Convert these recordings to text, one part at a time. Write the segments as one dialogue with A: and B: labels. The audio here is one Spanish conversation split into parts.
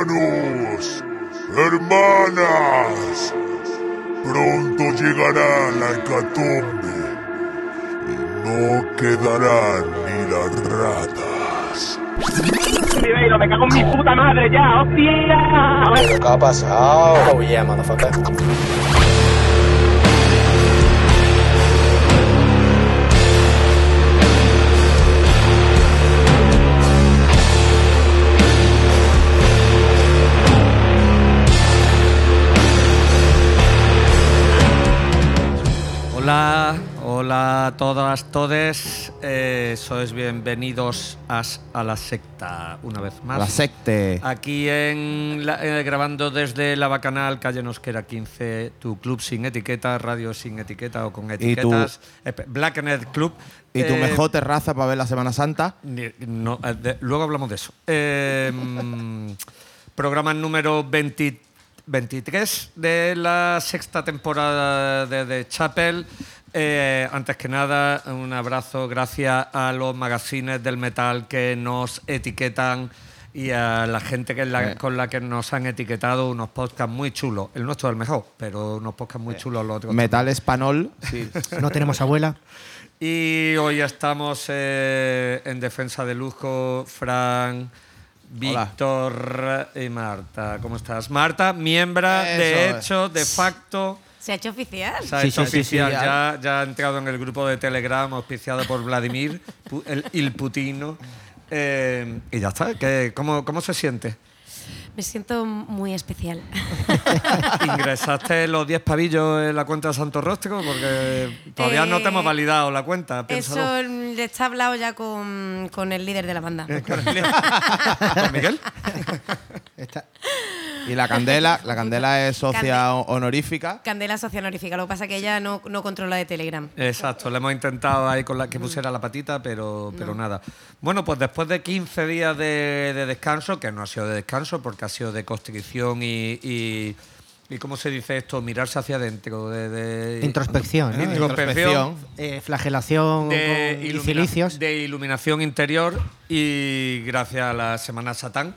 A: Hermanos, hermanas, pronto llegará la hecatombe y no quedarán ni las ratas.
B: Me cago en mi puta madre ya, hostia.
C: ¿Qué ha pasado?
D: Oh yeah, motherfucker.
E: Todas, todes. Eh, sois bienvenidos a, a la secta una vez más.
F: La secte.
E: Aquí en la- eh, grabando desde la Bacanal, calle Nosquera 15, tu club sin etiqueta, radio sin etiqueta o con etiquetas, eh, Blackened Club.
F: Y tu
E: Eh,
F: mejor terraza para ver la Semana Santa.
E: no, de- luego hablamos de eso. Mm, programa número 20 23 de la sexta temporada de The Chapel. Eh, antes que nada, un abrazo gracias a los magazines del metal que nos etiquetan y a la gente que la-
F: Eh.
E: con la que nos han etiquetado unos podcasts muy chulos. El nuestro es el mejor, pero unos podcasts muy chulos los otros.
F: Metal español.
G: No tenemos abuela.
E: Y hoy estamos eh, en defensa de lujo, Fran, Víctor y Marta. ¿Cómo estás? Marta, miembro de
F: es.
E: hecho, de facto.
H: ¿Se ha hecho oficial?
E: Se ha
F: Sí,
E: hecho
F: sí, sí, sí,
E: oficial,
F: ya.
E: ya, ha entrado en el grupo de Telegram auspiciado por Vladimir, el, il Putino. Eh, y ya está. ¿Qué- cómo, ¿Cómo se siente?
H: Me siento muy especial.
E: ¿Ingresaste los 10 pavillos en la cuenta de Santo Rostro? Porque todavía no te hemos
H: Eh,
E: validado la cuenta. piénsalo.
H: Eso mm, está hablado ya con, con el líder de la banda.
E: ¿Con Miguel?
G: Está-
F: Y la Candela, la Candela es socia ho- honorífica.
H: Candela Social Honorífica. Lo que pasa es que ella no, no controla de Telegram.
E: Exacto, le hemos intentado ahí con la que pusiera la patita, pero, pero nada. Bueno, pues después de 15 días de, de descanso, que no ha sido de descanso porque ha sido de constricción y, y, y ¿cómo se dice esto? Mirarse hacia adentro. De, de-
G: Introspección, ¿no?
E: Introspección.
G: eh, flagelación
E: De,
G: y
E: de iluminación interior y gracias a la Semana Satán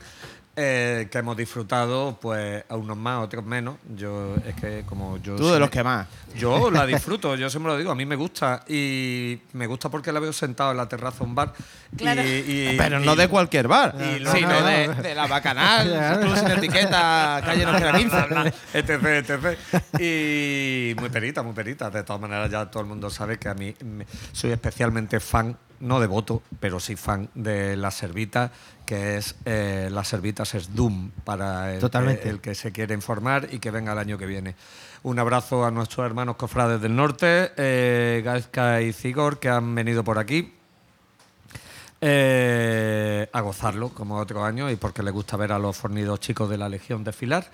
E: eh, que hemos disfrutado pues a unos más, otros menos. Yo es que como yo
F: Tú
E: soy-
F: de los que más.
E: Yo la disfruto, yo siempre lo digo, a mí me gusta y me gusta porque la veo sentado en la terraza de un bar. y-
H: Claro.
E: y-
F: Pero
E: y-
F: no de cualquier bar, sino
E: no, no.
F: de, de la Bacanal, Club sin etiqueta, calle Nosquera 15.
E: etc, etc. Y muy perita, muy perita. De todas maneras, ya todo el mundo sabe que a mí me- soy especialmente fan, no devoto, pero sí fan de las servitas, que es eh, las servitas es Doom para el,
G: Totalmente.
E: que, el que se quiere informar y que venga el año que viene. Un abrazo a nuestros hermanos cofrades del norte, eh, y Zigor, que han venido por aquí. Eh, a gozarlo como otro año y porque le gusta ver a los fornidos chicos de la Legión desfilar.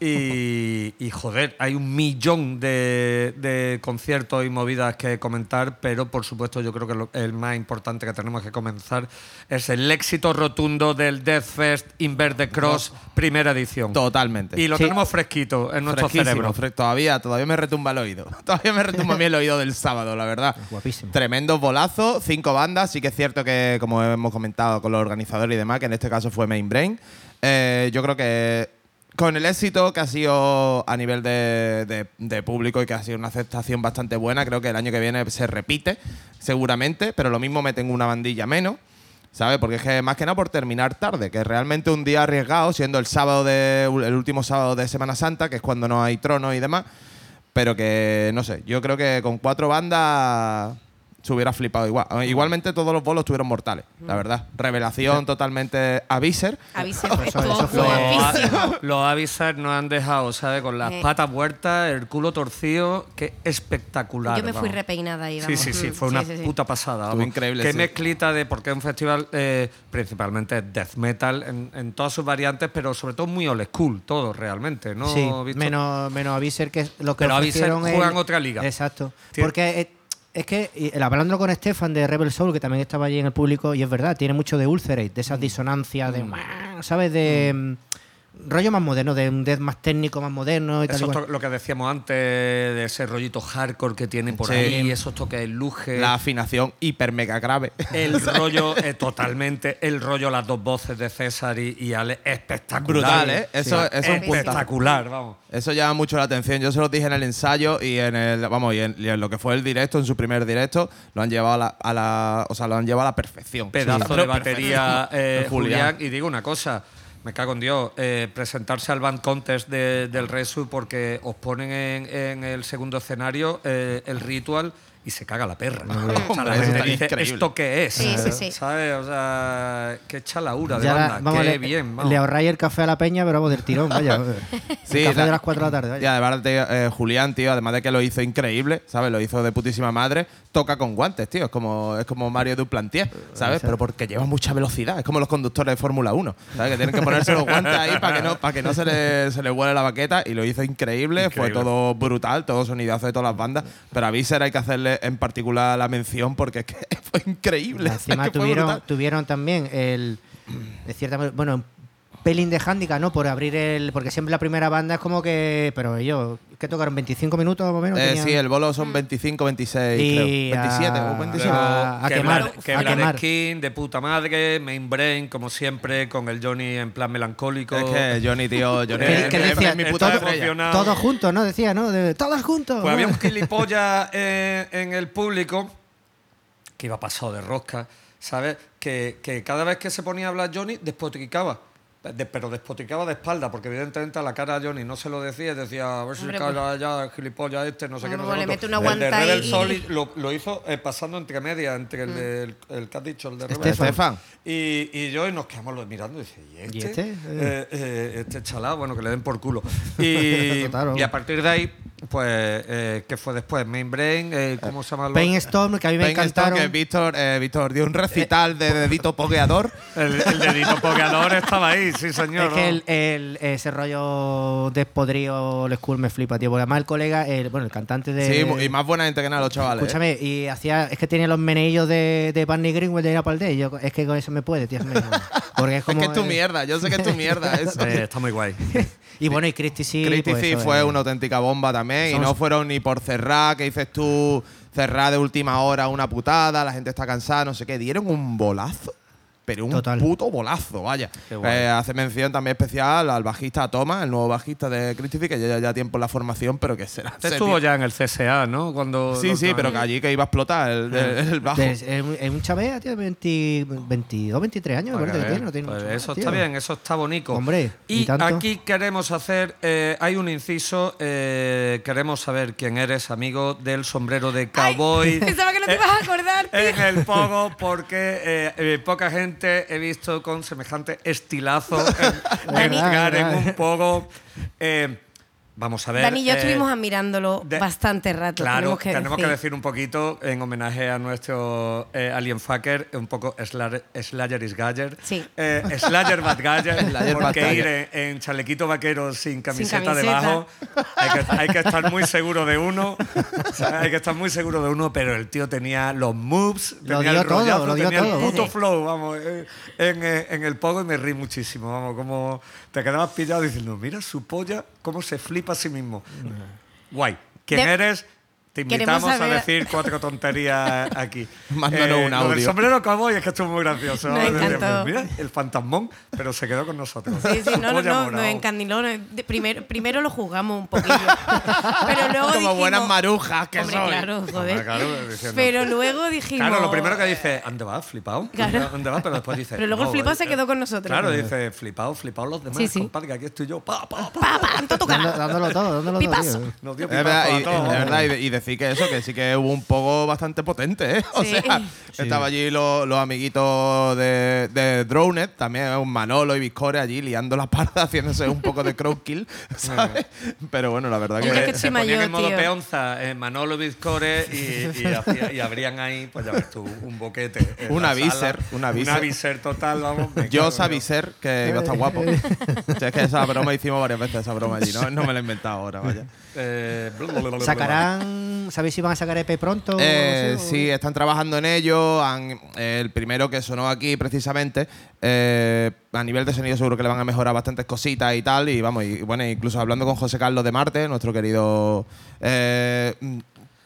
E: Y, y, joder, hay un millón de, de conciertos y movidas que comentar, pero por supuesto yo creo que lo- el más importante que tenemos que comenzar es el éxito rotundo del Death Fest Inver the Cross primera edición.
F: Totalmente.
E: Y lo
G: Sí.
E: tenemos fresquito en nuestro cerebro.
F: fre- todavía, todavía me retumba el oído. Todavía me retumba a mí el oído del sábado, la verdad.
G: Guapísimo.
F: Tremendo bolazo, cinco bandas. Sí que es cierto que, como hemos comentado con los organizadores y demás, que en este caso fue Main Brain. eh, yo creo que con el éxito que ha sido a nivel de, público y que ha sido una aceptación bastante buena, creo que el año que viene se repite, seguramente, pero lo mismo meten una bandilla menos. ¿Sabes? Porque es que más que nada por terminar tarde, que realmente un día arriesgado, siendo el sábado de el último sábado de Semana Santa, que es cuando no hay trono y demás, pero que no sé, yo creo que con cuatro bandas se hubiera flipado igual. Eh, Igualmente todos los bolos tuvieron mortales, la verdad. Revelación totalmente aviser.
G: Fue-
H: guapísimo.
E: Los avisas nos han dejado, ¿sabes? Con las
H: Eh.
E: patas vueltas, el culo torcido, que espectacular.
H: Yo me fui
E: vamos.
H: repeinada ahí.
E: Sí,
H: vamos.
E: sí, sí,
H: Mm,
E: fue una
H: sí, sí.
E: puta pasada. Vamos.
F: increíble,
E: Qué
F: sí.
E: mezclita de. Porque es un festival eh, principalmente death metal en, en todas sus variantes, pero sobre todo muy old school, todo realmente, ¿no?
G: sí, menos, menos Aviser que lo que
E: Pero Aviser
G: ofrecieron
E: juegan
G: el-
E: otra liga.
G: Exacto. Porque eh, es que, hablando con Stefan de Rebel Soul, que también estaba allí en el público, y es verdad, tiene mucho de Ulcerate, de esas
E: Mm.
G: disonancias, de. ¿Sabes? De. Rollo más moderno, de un death más técnico, más moderno y tal.
E: Eso lo que decíamos antes de ese rollito hardcore que tiene por
F: Sí.
E: ahí, esos toques luge.
F: La afinación hiper mega grave.
E: El rollo, eh, totalmente, el rollo, las dos voces de César y, y Ale, espectacular.
F: Brutal, ¿eh? Eso- eso es
E: espectacular, vamos.
F: Eso llama mucho la atención. Yo se lo dije en el ensayo y en el vamos y en, y en lo que fue el directo, en su primer directo, lo han llevado a la, a la- o sea, lo han llevado a la perfección.
E: Pedazo
F: Sí.
E: de batería, eh,
F: Julián.
E: Julián. Y digo una cosa, me cago en Dios, eh, presentarse al Band Contest de- del Resu porque os ponen en, en el segundo escenario eh, el ritual y se caga la perra. O sea, la gente dice,
F: increíble.
E: ¿esto qué es?
H: Sí, sí, sí.
E: ¿Sabes? O sea, qué chalaura de
G: Ya
E: banda,
G: vamos,
E: qué
G: le,
E: bien. vamos.
G: le ahorráis el café a la peña, pero vamos del tirón, vaya.
F: Sí,
G: el café
F: la-
G: de las 4 de la tarde, vaya.
F: Y además, tío, eh, Julián, tío, además de que lo hizo increíble, ¿sabes? Lo hizo de putísima madre, toca con guantes, tío. Es como, es como Mario Duplantier, ¿sabes? Pero porque lleva mucha velocidad. Es como los conductores de Fórmula 1, ¿sabes? Que tienen que ponerse los guantes ahí para que no, para que no se le, se le vuele la baqueta. Y lo hizo increíble, fue
E: Increíble.
F: todo brutal, todo sonidazo de todas las bandas. Pero a Visser hay que hacerle en particular la mención porque es que fue increíble.
G: Encima tuvieron, tuvieron también el. De cierta bueno, pelín de handicap, ¿no? Por abrir el. Porque siempre la primera banda es como que. Pero ellos, que tocaron 25 minutos más o menos.
F: Eh,
G: tenían-
F: sí, el bolo son 25, 26,
G: Y
F: creo. 27
G: a-
F: o 27.
E: Luego,
G: a
E: que
G: quemar,
E: Bla- que
G: a quemar.
E: Skin, de puta madre, Main Brain, como siempre, con el Johnny en plan melancólico.
F: Es que Johnny, tío, Johnny.
G: Decía,
F: es mi puta
G: todo-. Todos juntos, ¿no? Decía, ¿no? De- todos juntos.
E: Pues había un gilipollas eh, en el público que iba pasado de rosca, ¿sabes? Que, que cada vez que se ponía a hablar Johnny, despotricaba. De- pero despotricaba de espalda, porque evidentemente a la cara a Johnny no se lo decía y decía, a ver si
H: Hombre,
E: se cae ya el gilipollas este, no sé qué, no sé
H: le
E: cuánto".
H: mete una
E: El de
H: guanta
E: Rebel
H: ahí y-
E: lo, lo hizo eh, pasando entre medias, entre el, de- el, el que has dicho, el de Rebel.
G: Estefan.
F: Estefan.
E: Y, y yo y nos quedamos mirando y dice, ¿y este?
G: ¿Y este?
E: Eh, eh, este chalado, bueno, que le den por culo. Y, y a partir de ahí, pues, eh, ¿qué fue después? Main Brain, eh, ¿cómo se llama? el
G: Pain
E: otro?
G: Storm, que a mí me encantaron.
F: que Víctor, eh, Víctor dio un recital de dedito pogueador.
E: El, el dedito pokeador estaba ahí, sí, señor.
G: Es que el, el- ese rollo de podrío el school me flipa, tío. Porque además el colega, el, bueno, el cantante de.
F: Sí, y más buena gente que nada, los chavales. ¿eh?
G: Escúchame, y hacía, es que tenía los meneillos de, de Barney Greenwell de Napalm y yo es que con eso me puede, tío. Porque es
F: Es
G: como.
F: que es tu
G: eh,
F: mierda, yo sé que es tu mierda eso.
E: Eh, está muy guay.
G: Y bueno, y Christy sí.
F: Christy
G: pues
F: sí fue una auténtica bomba también. Y no fueron ni por cerrar, que dices tú, cerrar de última hora una putada, la gente está cansada, no sé qué. Dieron un bolazo. Pero un
G: Total.
F: puto bolazo, vaya. Eh, hace mención también especial al bajista Thomas, el nuevo bajista de Christy, que lleva ya tiempo en la formación, pero que será.
E: Este
F: se
E: estuvo ya en el CSA, ¿no? Cuando
F: Sí, sí, pero que allí que iba a explotar el, el- el bajo.
G: Es, un- chavea, tío, 20 22, 23 años, me parece
E: que
G: tiene. no tiene
E: Pues
G: más,
E: eso
G: tío.
E: está bien, eso está bonito.
G: Hombre,
E: y
G: ¿y tanto?
E: aquí queremos hacer, eh, hay un inciso, eh, queremos saber quién eres, amigo del sombrero de cowboy.
H: Pensaba que no te ibas a acordar, tío.
E: En el pogo, porque eh, eh, poca gente he visto con semejante estilazo en, en
G: Verdad,
E: un pogo. Eh, vamos a ver.
H: Dani y yo
E: eh,
H: estuvimos admirándolo
E: de-
H: bastante rato.
E: Claro,
H: tenemos que decir.
E: un poquito en homenaje a nuestro eh, Alien Fucker, un poco Slayer, Slayer is Galler.
H: Sí.
E: Eh, Slayer Bad
F: Slayer Bad
E: porque ir en, en chalequito vaquero sin camiseta,
H: camiseta.
E: debajo, hay que, hay que estar muy seguro de uno. o sea, hay que estar muy seguro de uno, pero el tío tenía los moves,
G: Lo
E: tenía
G: dio
E: el
G: todo,
E: rollazo,
G: lo
E: tenía
G: todo.
E: el puto
H: Sí.
E: flow, vamos, eh, en, eh, en el pogo y me reí muchísimo, vamos, como te quedabas pillado diciendo, mira su polla, cómo se flipa a sí mismo. Guay. ¿Quién
H: De-
E: eres? Te invitamos a decir cuatro tonterías aquí.
F: Mándanos un
E: lo del
F: audio.
E: sombrero cowboy es que estuvo muy gracioso.
H: Nos encantó.
E: Mira, el fantasmón, pero se quedó con nosotros.
H: Sí, sí, no, no,
E: Polla
H: no,
E: morao.
H: nos encandiló. primero, primero lo juzgamos un poquillo. Pero luego
F: Como
H: dijimos,
F: buenas marujas que
H: Hombre,
F: soy.
H: claro, joder.
E: claro, diciendo-
H: Pero luego dijimos.
E: Claro, lo primero que dice, ¿dónde vas? Flipado.
H: Claro.
E: ¿Dónde vas? Pero después dice.
H: Pero luego el
E: "No,
H: flipado
E: eh,
H: se quedó con nosotros.
E: Claro, dice, flipado, flipado los demás,
H: Sí, sí.
E: compadre, que aquí estoy yo. Pa, pa, pa.
H: Pa, pa, en todo tu cara.
G: Dando- dándolo todo, dándolo todo.
H: Pipazo.
G: tío.
E: Nos dio
F: Es verdad,
E: pipazo
F: y,
E: a todos.
F: de verdad, y, de- y decir que eso, que sí que hubo un poco bastante potente, ¿eh? O
H: Sí.
F: sea, estaba allí los, los amiguitos de, de Dronet, también un Manolo y Viscore allí liando la parda, haciéndose un poco de crowdkill, ¿sabes? Pero bueno, la verdad
H: Yo es
F: que.
H: que
E: se ponían
H: mayor,
E: en modo
H: tío.
E: peonza eh, Manolo Vizcore y, y, hacía- y abrían ahí, pues ya ves tú, un boquete.
F: Una viser, una viser.
E: Una viser total, vamos.
F: Yo
E: cago en
F: sabía
E: Dios.
F: ser que iba a estar guapo. O sea, es que esa broma hicimos varias veces, esa broma allí, ¿no? No me la he inventado ahora, vaya.
E: Eh.
G: Sacarán ¿Sabéis si van a sacar EP pronto?
F: Eh,
G: o no sé, o-
F: sí, están trabajando en ello. han- eh, el primero que sonó aquí, precisamente, eh, a nivel de sonido seguro que le van a mejorar bastantes cositas y tal. Y vamos, y bueno, incluso hablando con José Carlos de Marte, nuestro querido.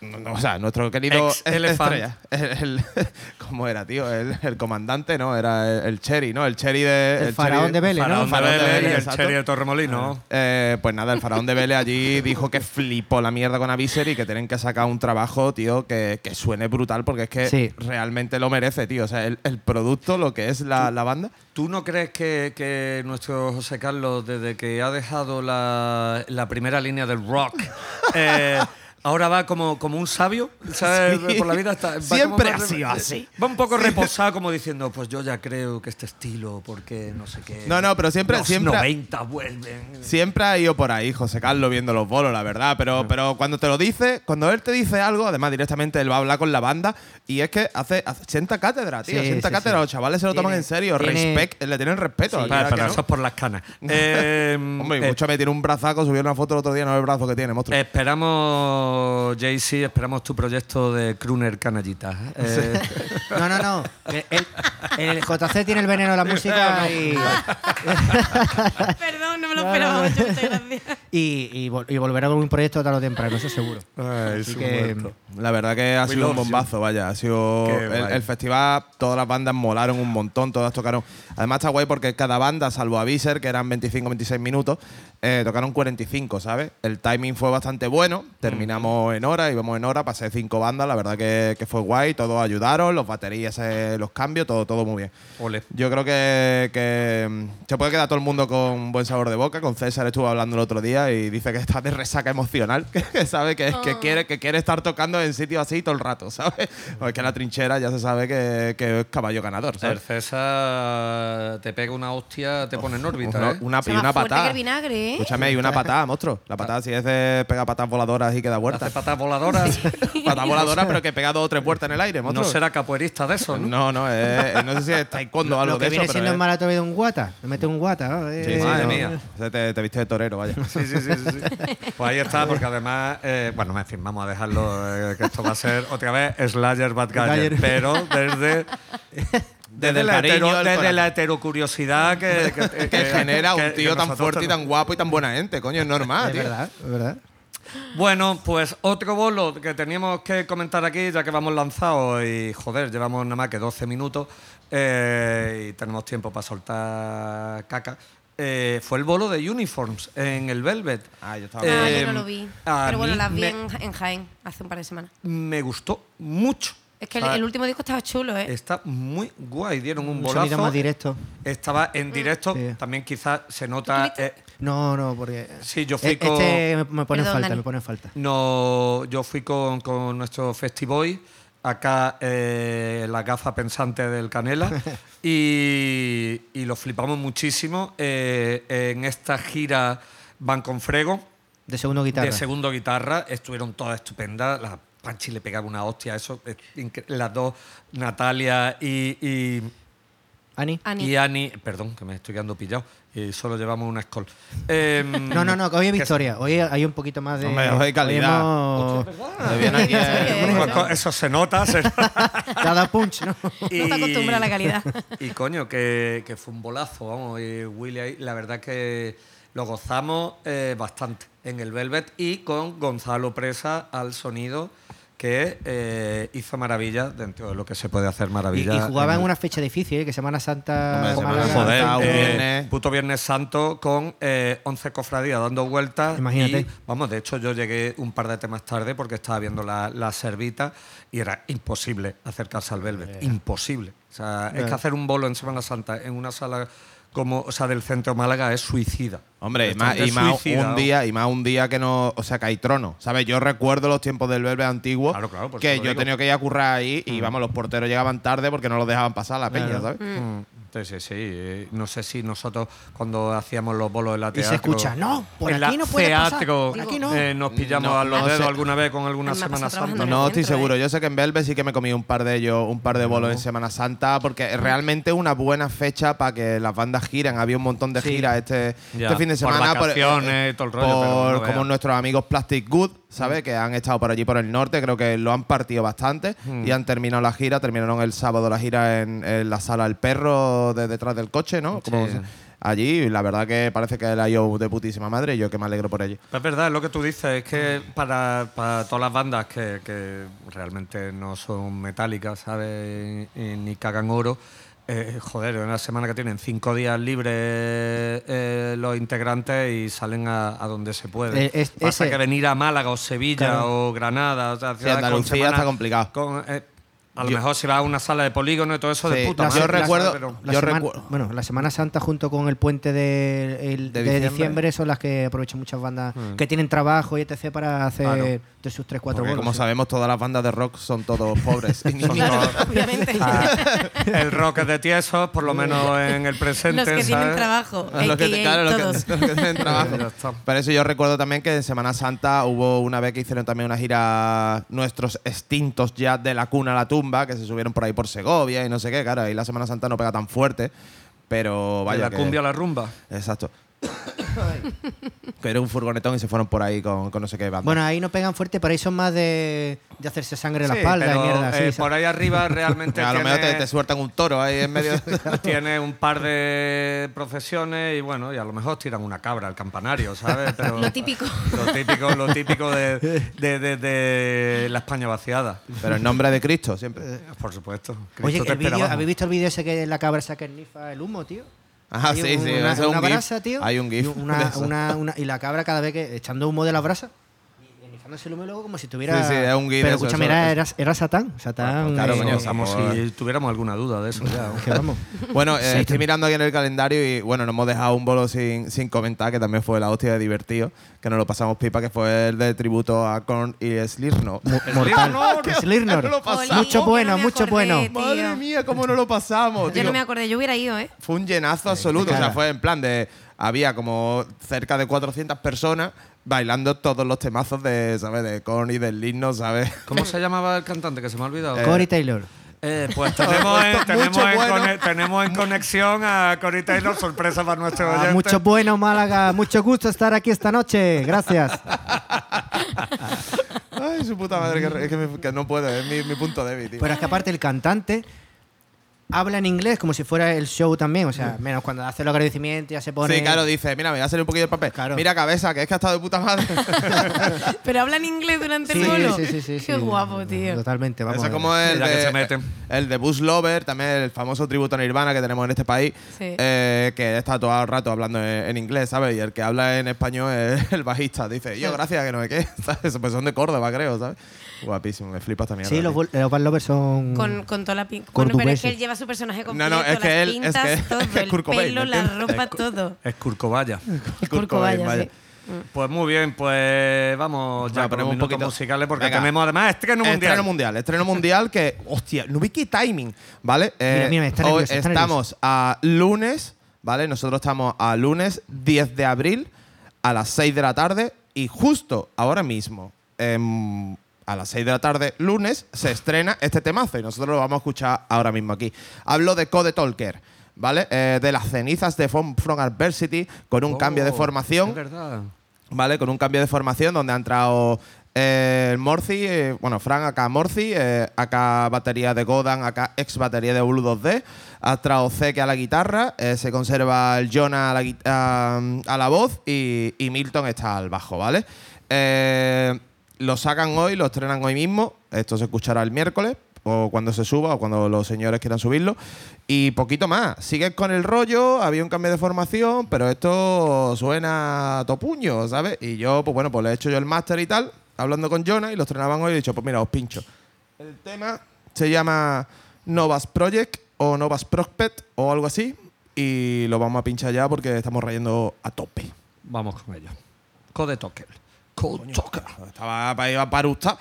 F: No, no, o sea, nuestro querido
E: Ex
F: estrella. El, el- ¿Cómo era, tío? El, el comandante, ¿no? Era el, el Cherry, ¿no? El Cherry de.
G: El faraón de Vélez, ¿no?
E: De
F: Faraón de
E: Vélez el. Cherry de Torremolino.
F: Eh, pues nada, el faraón de Vélez allí dijo que flipó la mierda con Aviser y que tienen que sacar un trabajo, tío, que, que suene brutal porque es que
G: Sí.
F: realmente lo merece, tío. O sea, el, el producto, lo que es la, la banda.
E: ¿Tú no crees que, que nuestro José Carlos, desde que ha dejado la, la primera línea del rock, eh, ahora va como, como un sabio? ¿sabes?
F: Sí.
E: Por la vida está, va
F: Siempre
E: como-
F: ha sido así.
E: Va un poco reposado, como diciendo, pues yo ya creo que este estilo, porque no sé qué.
F: No, no, pero siempre-
E: Los
F: siempre-
E: 90 vuelven.
F: Siempre ha ido por ahí, José Carlos, viendo los bolos, la verdad. Pero, pero cuando te lo dice, cuando él te dice algo, además directamente él va a hablar con la banda y es que hace, hace sienta cátedra, tío.
G: Sí,
F: sienta
G: sí,
F: cátedra.
G: sí.
F: Los chavales se lo toman en serio.
G: tiene-
F: Respect, le tienen respeto.
G: Sí.
F: ¿a
E: Vale,
F: que
E: pero
F: no?
E: eso es por las canas. Eh,
F: Hombre, y
E: eh,
F: mucho me tiene un brazaco, subió una foto el otro día, no el brazo que tiene, monstruo.
E: Esperamos, Jay-Z, esperamos tu proyecto de Crooner Canallita. Eh,
G: No, no, no. El, el JC tiene el veneno de la música y,
H: Perdón, no me lo
G: No,
H: esperaba
G: no, no.
H: mucho, muchas gracias.
G: y, y, vol- y volverá con un proyecto tarde o temprano, eso seguro.
E: Ay,
G: Así
E: su
G: que-
E: muerto.
F: La verdad que ha
E: We
F: sido un
E: you.
F: bombazo, vaya. Ha sido el, festival, todas las bandas molaron un montón, todas tocaron. Además está guay porque cada banda, salvo Aviser, que eran 25-26 minutos, eh, tocaron 45, ¿sabes? El timing fue bastante bueno, terminamos en hora, íbamos en hora, pasé cinco bandas, la verdad que, que fue guay, todos ayudaron, los baterías, eh, los cambios, todo, todo muy bien.
E: Ole.
F: Yo creo que, que, mm, se puede quedar todo el mundo con buen sabor de boca. Con César estuvo hablando el otro día y dice que está de resaca emocional, que, sabe que, que quiere, que quiere estar tocando en sitios así todo el rato, ¿sabes? Porque que la trinchera ya se sabe que, que es caballo ganador,
E: El
F: ¿sabes?
E: César te pega una hostia, te pone en órbita.
F: Una,
E: ¿eh?
F: una- y una patada.
H: ¿eh?
F: Escúchame, y una patada, monstruo. La patada, si es de pegar patas voladoras y queda
E: Hace patas voladoras.
F: Patas voladoras, pero que pega dos o tres vueltas en el aire,
E: no será capoeirista de eso, ¿no?
F: No, no, es- no sé si es taekwondo o algo
G: Lo que
F: de
G: viene
F: eso,
G: siendo
F: pero es-
G: maratón de un guata. Me mete un guata. Eh,
F: sí,
E: Madre
F: no.
E: mía.
F: O sea, te, te viste de torero, vaya.
E: Sí, sí, sí, sí. Pues ahí está, porque además, eh, bueno, en fin, vamos a dejarlo, eh, que esto va a ser otra vez Slayer Bad Gayer. pero desde, desde,
F: el
E: la,
F: cariño,
E: hetero- desde la heterocuriosidad que, que,
F: que genera un tío tan fuerte y tan guapo y tan buena gente, coño, es normal,
G: Es
F: tío.
G: verdad, es verdad.
E: Bueno, pues otro bolo que teníamos que comentar aquí, ya que vamos lanzados y joder, llevamos nada más que 12 minutos eh, y tenemos tiempo para soltar caca. eh, fue el bolo de Uniforms en el Velvet.
F: Ah, yo estaba
H: Ah,
E: Eh,
H: yo no lo vi.
E: a
H: Pero bueno, las vi
E: me-
H: en, en Jaén hace un par de semanas.
E: Me gustó mucho.
H: Es que el,
E: O sea,
H: el último disco estaba chulo, ¿eh?
E: Está muy guay, dieron un
G: Un
E: bolazo.
G: sonido más directo.
E: Estaba en directo,
G: Sí.
E: también quizás se nota.
H: ¿Tú
E: eh,
G: No, no, porque.
E: Sí, yo fui
G: Eh,
E: con-
G: Este me, me pone falta,
H: Dani.
G: me pone falta.
E: no, yo fui con, con nuestro Festiboy, acá eh, la gafa pensante del Canela, y, y lo flipamos muchísimo eh, en esta gira Van con Frego.
G: De segundo guitarra.
E: De segundo guitarra, estuvieron todas estupendas. La Panchi le pegaba una hostia, eso. Las dos, Natalia y, y,
G: Ani.
H: Ani.
E: y Ani. Perdón, que me estoy quedando pillado. Y solo llevamos una escol. Em,
G: No, no, no, que hoy es
E: que-
G: victoria. Hoy hay un poquito más de.
F: Hombre, hoy hay calidad.
G: hemos-
F: eh,
E: Eso se nota. se nota.
G: Dado punch, ¿no?
H: No te acostumbras a la calidad.
E: Y coño, que, que fue un bolazo, vamos. Y Willy la verdad que lo gozamos eh, bastante en el Velvet y con Gonzalo Presa al sonido que eh, hizo maravillas dentro de lo que se puede hacer
G: Y,
E: maravilla.
G: y jugaba en una fecha difícil, ¿eh? que Semana Santa.
F: Hombre, Semana
G: Málaga.
F: Santa.
E: Joder, eh,
F: viernes.
E: puto Viernes Santo con eh, 11 cofradías dando vueltas.
G: Imagínate.
E: Y, vamos, de hecho, yo llegué un par de temas tarde porque estaba viendo la, la servita y era imposible acercarse al Velvet. Imposible. O sea, es que hacer un bolo en Semana Santa en una sala como, o sea, del centro de Málaga es suicida.
F: Hombre, más, y más
E: suicida,
F: un día, y más un día que no, o sea, que hay trono. ¿Sabes? Yo recuerdo los tiempos del Velvet antiguo
E: Claro,
F: que yo he
E: digo.
F: tenido que ir a currar ahí y vamos, los porteros llegaban tarde porque no los dejaban pasar a la peña, ¿sabes?
E: Mm, Sí, sí, sí. Eh, No sé si nosotros cuando hacíamos los bolos en la
G: Y
E: teatro...
G: se escucha, no, por
E: en
G: aquí
E: la
G: no puede pasar,
E: teatro,
G: por aquí no.
E: eh, nos pillamos
F: No,
E: a los
F: no
E: dedos
F: sé.
E: alguna vez con alguna Semana Santa.
F: No, estoy
H: centro,
F: seguro.
H: ¿eh?
F: Yo sé que en Velvet sí que me comí un par de ellos, un par de bolos en Semana Santa, porque es realmente una buena fecha para que las bandas giren. Había un montón de
G: Sí.
F: giras este, este fin de
E: por
F: semana.
E: vacaciones y todo el rollo, pero
F: por-
E: no
F: como nuestros amigos Plastic Good, ¿sabes? Que han estado por allí por el norte, creo que lo han partido bastante y han terminado la gira, terminaron el sábado la gira en, en la sala El Perro de detrás del coche, ¿no? Como
E: Sí.
F: allí, la verdad que parece que la ido de putísima madre y yo que me alegro por allí.
E: Es verdad, lo que tú dices, es que para, para todas las bandas que, que realmente no son metálicas, ¿sabes? Y, y ni cagan oro, eh, joder, en una semana que tienen cinco días libres eh, los integrantes y salen a, a donde se puede.
G: Eh, es-
E: Pasa
G: ese-
E: que venir a Málaga o Sevilla
G: Claro.
E: o Granada, o sea, con
F: Andalucía
E: semanas
F: está complicado.
E: con, eh, a lo
F: Yo-
E: mejor si vas a una sala de polígono y todo eso de puta
F: la-
E: madre,
F: yo recuerdo-
E: Pero-
G: La
F: Yo
G: semana,
F: recuerdo-
G: bueno, la Semana Santa junto con el puente de, el-
F: De
G: de
F: diciembre.
G: diciembre. son las que aprovechan muchas bandas que tienen trabajo y etc. para hacer
E: Claro.
G: de sus 3-4
F: Porque
G: bolos.
F: como
G: sí.
F: sabemos, todas las bandas de rock son todos pobres. y niños.
H: Obviamente.
E: el rock es de tiesos, por lo menos en el presente.
H: Los que tienen trabajo.
F: Los que,
H: AKA
F: claro, los que-
H: todos.
F: los que tienen trabajo. Por eso yo recuerdo también que en Semana Santa hubo una vez que hicieron también una gira nuestros extintos ya de la cuna a la tumba, que se subieron por ahí por Segovia y no sé qué, claro, ahí la Semana Santa no pega tan fuerte, pero
E: De
F: vaya
E: la
F: que-
E: cumbia a la rumba.
F: Exacto. que era un furgonetón y se fueron por ahí con, con no sé qué banda.
G: Bueno, ahí no pegan fuerte, pero ahí son más de, de hacerse sangre en la
E: Sí,
G: espalda
E: pero,
G: y mierda. así,
E: eh,
G: ¿sabes?
E: por ahí arriba realmente
F: a lo mejor te, te sueltan un toro ahí en medio.
E: tiene un par de procesiones y bueno, y a lo mejor tiran una cabra al campanario, ¿sabes? Pero
H: Lo típico.
E: Lo típico, lo típico de, de- de- de la España vaciada.
F: pero en nombre de Cristo, siempre.
E: Por supuesto.
G: Oye,
E: te
G: el vídeo-. ¿habéis visto el vídeo ese que la cabra saca nifa el humo, tío?
F: Ah,
G: Hay
F: sí, sí,
G: Una,
F: un
G: una brasa, tío.
F: Hay un gif.
G: una- una- y la cabra cada vez que echando humo de la brasa. Y enifándose el humo luego como si tuviera.
F: Sí, sí, es un
G: Pero
F: eso,
G: escúchame,
F: eso-
G: era,
F: eso.
G: era, era Satán. Satán.
F: claro,
G: eh,
F: coño,
E: Como
F: Pues-
E: si tuviéramos alguna duda de eso ya.
G: que vamos.
F: Bueno, eh, estoy mirando aquí en el calendario y bueno, nos hemos dejado un bolo sin, sin comentar, que también fue la hostia de divertido, que nos lo pasamos pipa, que fue el de tributo a Korn y Slipknot.
G: Mortal.
F: Pasamos.
G: Mucho bueno, mucho bueno.
F: Madre mía, cómo no lo pasamos.
H: Yo no me acordé, yo hubiera ido, ¿eh?
F: Fue un llenazo absoluto. O sea, fue en plan de. Había como cerca de 400 personas bailando todos los temazos de, ¿sabes? De y del himno, ¿sabes?
E: ¿Cómo se llamaba el cantante que se me ha olvidado?
G: Corey Taylor.
E: Eh, pues tenemos en, tenemos, en
F: bueno.
E: cone- tenemos en conexión a Cory Taylor, sorpresa para nuestros
G: Ah,
E: oyentes.
G: mucho bueno, Málaga. Mucho gusto estar aquí esta noche. Gracias.
F: Ay, su puta madre, que, es que, me- que no puedo, es mi, mi punto débil, tío.
G: Pero es que aparte el cantante habla en inglés como si fuera el show también. O sea, menos cuando hace los agradecimientos ya se pone.
F: Sí, claro, dice, mira, me voy a hacer un poquillo de papel.
G: Claro.
F: Mira, cabeza, que es que ha estado de puta madre.
H: Pero hablan inglés durante
G: Sí,
H: el bolo.
G: sí, sí, sí, sí.
H: Qué guapo, tío.
G: Totalmente, vamos.
F: Eso es
G: a ver.
F: como el
E: Ya que
F: de,
E: se meten.
F: el de Buzz Lover, también el famoso tributo a Nirvana que tenemos en este país,
H: Sí.
F: eh, que está todo el rato hablando en, en inglés, ¿sabes? Y el que habla en español es el bajista. Dice, yo, gracias, que no me qué. ¿Sabes? Pues son de Córdoba, creo, ¿sabes? Guapísimo, me flipa esta mierda.
G: Sí, los, los Bad Lovers son.
H: Con, con toda la pinta. Bueno, pero es
G: Cordobeses.
H: que él lleva su personaje
F: No,
H: completo.
F: no, es que
H: las
F: él- es
H: pintas,
F: que-
H: todo,
F: es
H: el
F: Kurt Cobain,
H: pelo,
F: ¿me
H: la ropa, todo.
E: Es Curcovaya.
H: Cobain,
F: vaya.
H: sí.
E: Pues muy bien, pues vamos ya
F: ponemos un poquito.
E: musicales porque
F: Venga.
E: tenemos además estreno mundial.
F: Estreno mundial, estreno mundial que, hostia, no vi qué timing, ¿vale? Eh,
G: mira, está
F: hoy
G: nervioso, está
F: estamos a lunes, ¿vale? Nosotros estamos a lunes 10 de abril a las 6 de la tarde y justo ahora mismo, em, a las 6 de la tarde, lunes, se estrena este temazo y nosotros lo vamos a escuchar ahora mismo aquí. Hablo de Code Talker. ¿Vale? Eh, de las cenizas de From, From Adversity, con un cambio de
E: Oh,
F: formación.
E: Es verdad.
F: ¿vale? Con un cambio de formación donde ha entrado eh, Morci, eh, bueno, Fran acá Morci, eh, acá batería de Godan, acá ex batería de Blue 2D, ha entrado Zeke a la guitarra, eh, se conserva el Jonah a la, gui- a, a la voz y, y Milton está al bajo, ¿vale? Lo sacan hoy, lo estrenan hoy mismo, esto se escuchará el miércoles, o cuando se suba, o cuando los señores quieran subirlo. Y poquito más. Sigues con el rollo, había un cambio de formación, pero esto suena a topuño, ¿sabes? Y yo, pues bueno, pues le he hecho yo el máster y tal, hablando con Jonah, y lo estrenaban hoy y he dicho, pues mira, os pincho. El tema se llama Novas Project o Novas Prospect o algo así. Y lo vamos a pinchar ya porque estamos rayando a tope.
E: Vamos con ella. Code Talker. Code Talker.
F: Estaba para ir a Parusta.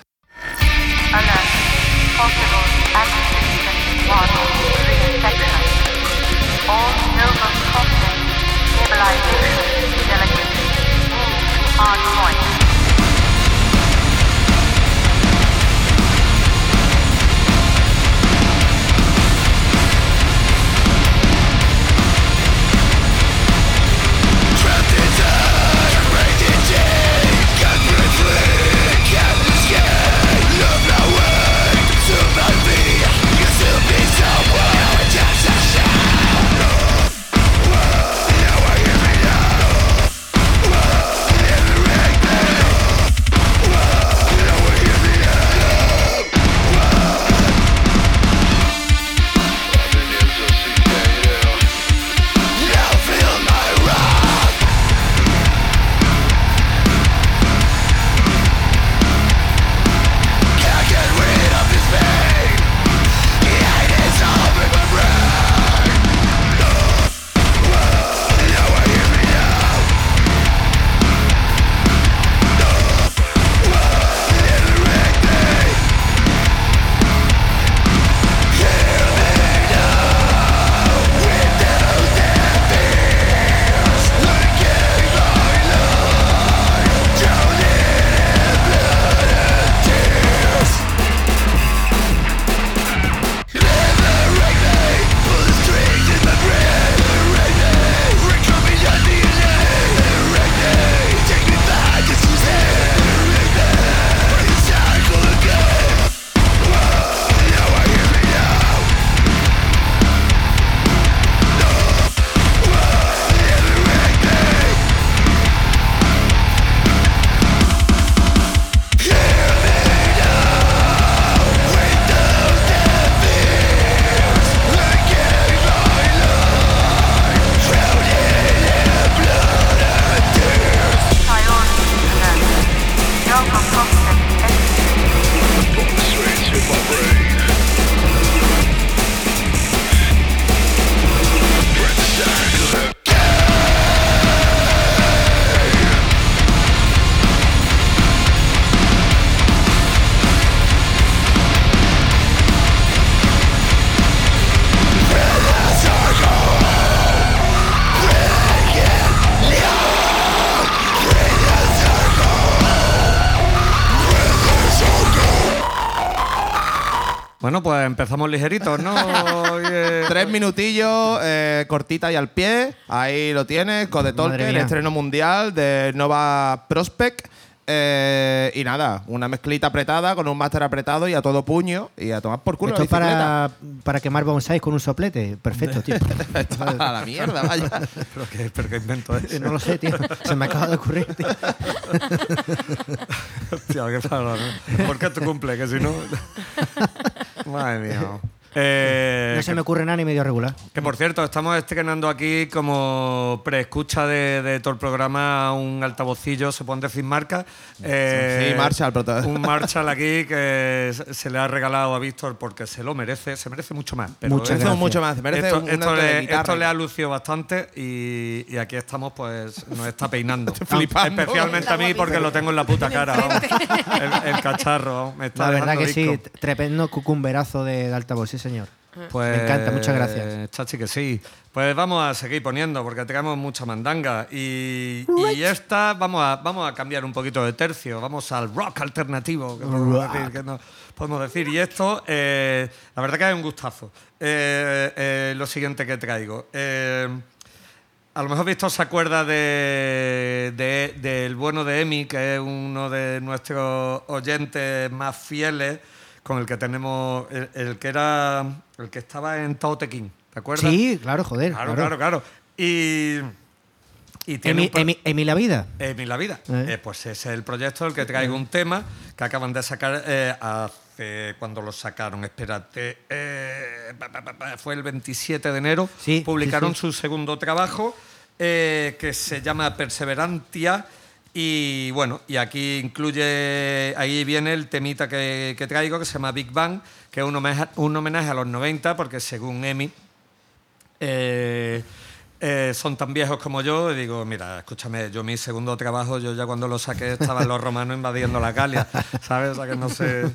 C: All
E: pues empezamos ligeritos, ¿no? Eh,
F: Tres minutillos, eh, cortita y al pie. Ahí lo tienes, Code
G: Madre
F: Talker, el estreno mundial de Nova Prospect. Eh, y nada, una mezclita apretada con un máster apretado y a todo puño y a tomar por culo
G: Esto
F: la
G: es para, para quemar bonsais con un soplete. Perfecto, tío.
F: a la mierda, vaya.
E: pero, qué, pero qué invento es.
G: no lo sé, tío. Se me acaba de ocurrir, tío.
E: Hostia, qué raro, ¿no? ¿Por qué tu cumple? Que si no. Madre mía. Eh,
G: No se
E: que-
G: me ocurre nada ni medio regular.
E: Que por cierto, estamos estrenando aquí como preescucha de, de todo el programa un altavocillo, se pueden decir marcas. Eh,
F: Sí, Marshall, prota-
E: Un Marshall aquí que se- le ha regalado a Víctor porque se lo merece, se merece mucho más. Pero
G: Muchas
E: esto-
G: gracias.
F: mucho más. Merece
E: esto, le,
F: teleguitarra.
E: esto le ha lucido bastante y, y aquí estamos, pues nos está peinando.
F: flipando.
E: Especialmente a mí porque lo tengo en la puta cara. vamos. El, el cacharro. Me está
G: La verdad que sí,
E: disco.
G: tremendo cucumberazo de, de altavoz, sí, señor.
E: Pues,
G: Me encanta, muchas gracias.
E: Chachi, que sí. Pues vamos a seguir poniendo porque tenemos mucha mandanga. Y, y esta, vamos a, vamos a cambiar un poquito de tercio. Vamos al rock alternativo, que podemos. Decir, que no- podemos decir. Y esto, eh, la verdad que es un gustazo. Eh, eh, lo siguiente que traigo. Eh, a lo mejor Víctor se acuerda de, de- del bueno de Emi, que es uno de nuestros oyentes más fieles, con el que tenemos, el, el que era, el que estaba en Tautequín, ¿te acuerdas?
G: Sí, claro, joder.
E: claro, claro, claro. Y, y tiene
G: Emi, Emi- la vida.
E: Emi la vida.
G: Eh.
E: Eh, pues ese es el proyecto del que traigo un tema que acaban de sacar eh, hace cuando lo sacaron. Espérate, pa, pa, pa, pa, fue el 27 de enero.
G: Sí,
E: Publicaron
G: sí, sí.
E: su segundo trabajo que se llama Perseverantia. Y bueno, y aquí incluye, ahí viene el temita que, traigo que se llama Big Bang, que es un homenaje, un homenaje a los 90, porque según Emi, eh, eh, son tan viejos como yo, y digo, mira, escúchame, yo mi segundo trabajo, yo ya cuando lo saqué estaban los romanos invadiendo la Galia, ¿sabes? O sea que no sé,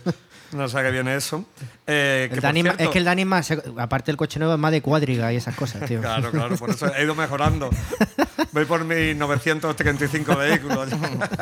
E: no sé a qué viene eso. Eh, que
G: El
E: por
G: Dani-
E: cierto-
G: es que el Dani, es más, aparte del coche nuevo, es más de cuadriga y esas cosas, tío.
E: Claro, claro, por eso he ido mejorando. Voy por mis 935 vehículos.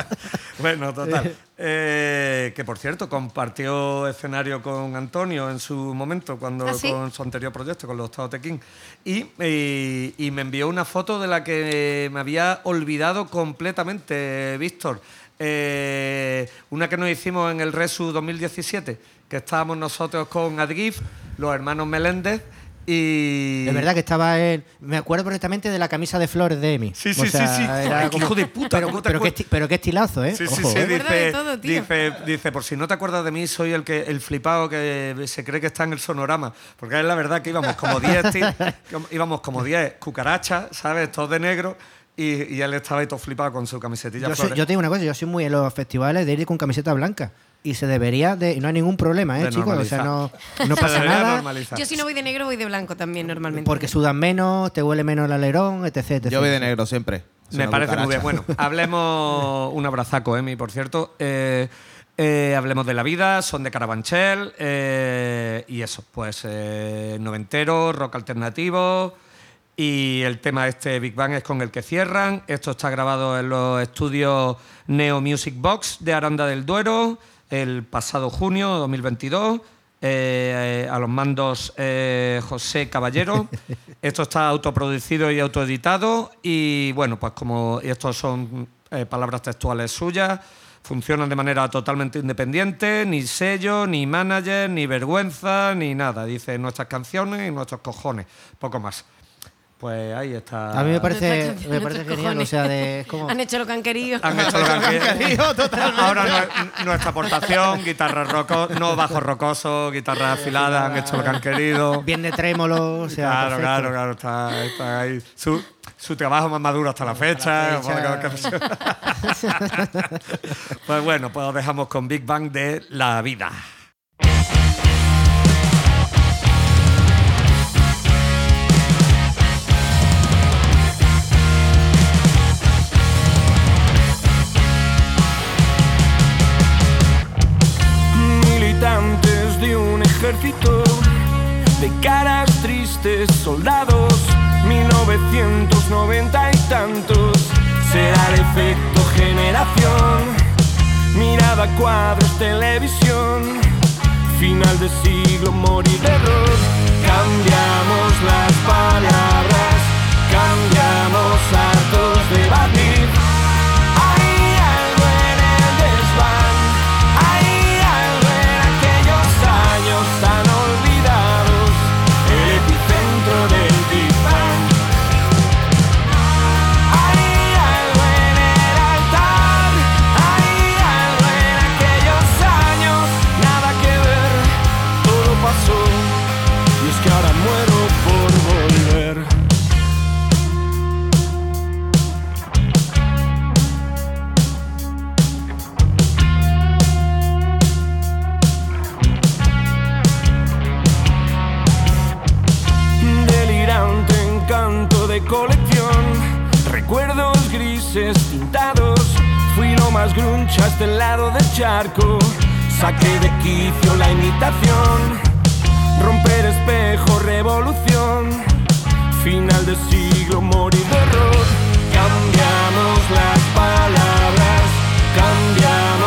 E: bueno, total. Eh, que por cierto, compartió escenario con Antonio en su momento, cuando
H: ¿Ah, sí?
E: con su anterior proyecto, con los Tao Te King. Y, y- y me envió una foto de la que me había olvidado completamente, Víctor. Eh, una que nos hicimos en el Resu 2017, que estábamos nosotros con Adgif, los hermanos Meléndez. Y...
G: Es verdad que estaba en. Me acuerdo perfectamente de la camisa de flores de Emi.
E: Sí, sí, sí,
G: sea,
E: sí.
G: era
E: hijo de puta,
G: Pero,
E: ¿cómo te
G: pero, qué, pero qué estilazo, ¿eh?
E: Sí, sí,
G: Ojo,
E: sí,
G: ¿eh?
E: dice,
H: todo,
E: dice, dice, por si no te acuerdas de mí, soy el que el flipado que se cree que está en el sonorama. Porque es la verdad que íbamos como 10, tío, íbamos como 10 cucarachas, ¿sabes? Todos de negro. Y, y él estaba ahí todo flipado con su camisetilla
G: Yo, soy- yo te digo una cosa, yo soy muy en los festivales de ir con camiseta blanca. Y se debería de. No hay ningún problema, ¿eh, chicos? O sea, no, no
E: Se
G: pasa nada.
E: normalizar.
H: Yo si no voy de negro voy de blanco también normalmente.
G: Porque sudan menos, te huele menos el alerón, etc. etc.
F: Yo voy de negro siempre. Soy
E: Me parece muy bien. Bueno, hablemos un abrazaco, Emi, por cierto. Eh, eh, hablemos de la vida, son de Carabanchel eh, y eso, pues eh, noventero, rock alternativo y el tema este Big Bang es con el que cierran. Esto está grabado en los estudios Neo Music Box de Aranda del Duero el pasado junio 2022. eh, a los mandos eh, José Caballero. Esto está autoproducido y autoeditado y bueno, pues como estos son eh, palabras textuales suyas, funcionan de manera totalmente independiente, ni sello, ni manager, ni vergüenza, ni nada. Dice nuestras canciones y nuestros cojones, poco más. Pues ahí está.
G: A mí me parece, me genial. O
H: cojones.
G: sea, de, es como.
H: Han hecho lo que han querido.
E: Han hecho lo que han querido. Ahora nue- nuestra aportación, guitarra roco, no bajo rocoso, guitarra afilada, han hecho lo que han querido.
G: Bien de trémolo, o sea.
E: Claro,
G: perfecto.
E: claro, claro, está, está ahí. Su, su trabajo más maduro hasta la fecha.
G: fecha.
E: pues bueno, pues os dejamos con Big Bang de la vida.
D: Ejército de caras tristes, soldados, 1990 y tantos. Será el efecto generación, mirada cuadros, televisión, Final de siglo, morir de error. Cambiamos las palabras, grises tintados. Fui lo más grunge hasta el lado del charco. Saqué de quicio la imitación. Romper espejo, revolución. Final de siglo, morir de error. Cambiamos las palabras. Cambiamos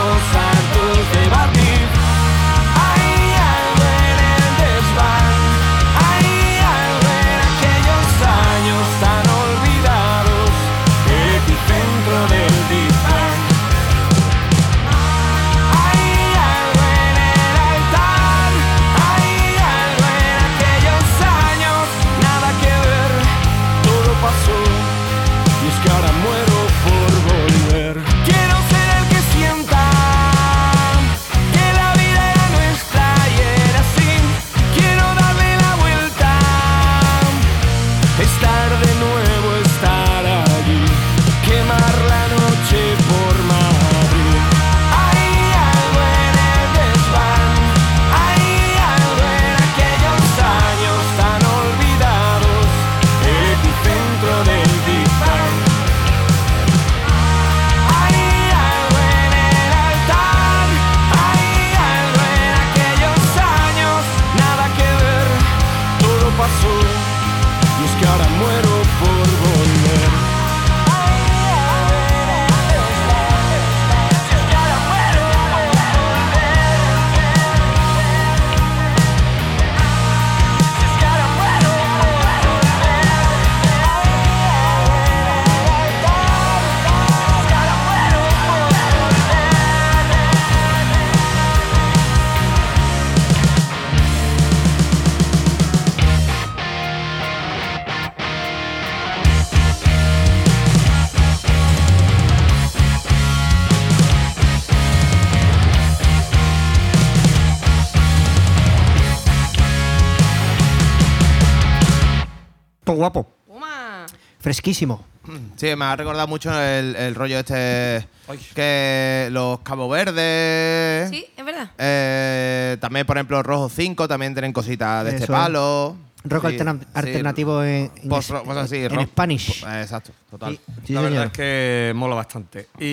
G: Fresquísimo.
F: Sí, me ha recordado mucho el, el rollo este que los Cabo Verdes.
H: Sí, es verdad.
F: eh, también, por ejemplo, Rojo 5 también tienen cositas de este
G: Eso
F: palo.
G: Rock
F: Sí,
G: alterna-
F: sí.
G: alternativo en,
F: Post- así,
G: en
F: rock.
G: Spanish.
F: Eh, Exacto, total.
G: Sí, sí,
E: la verdad
G: señor.
E: es que mola bastante. Y...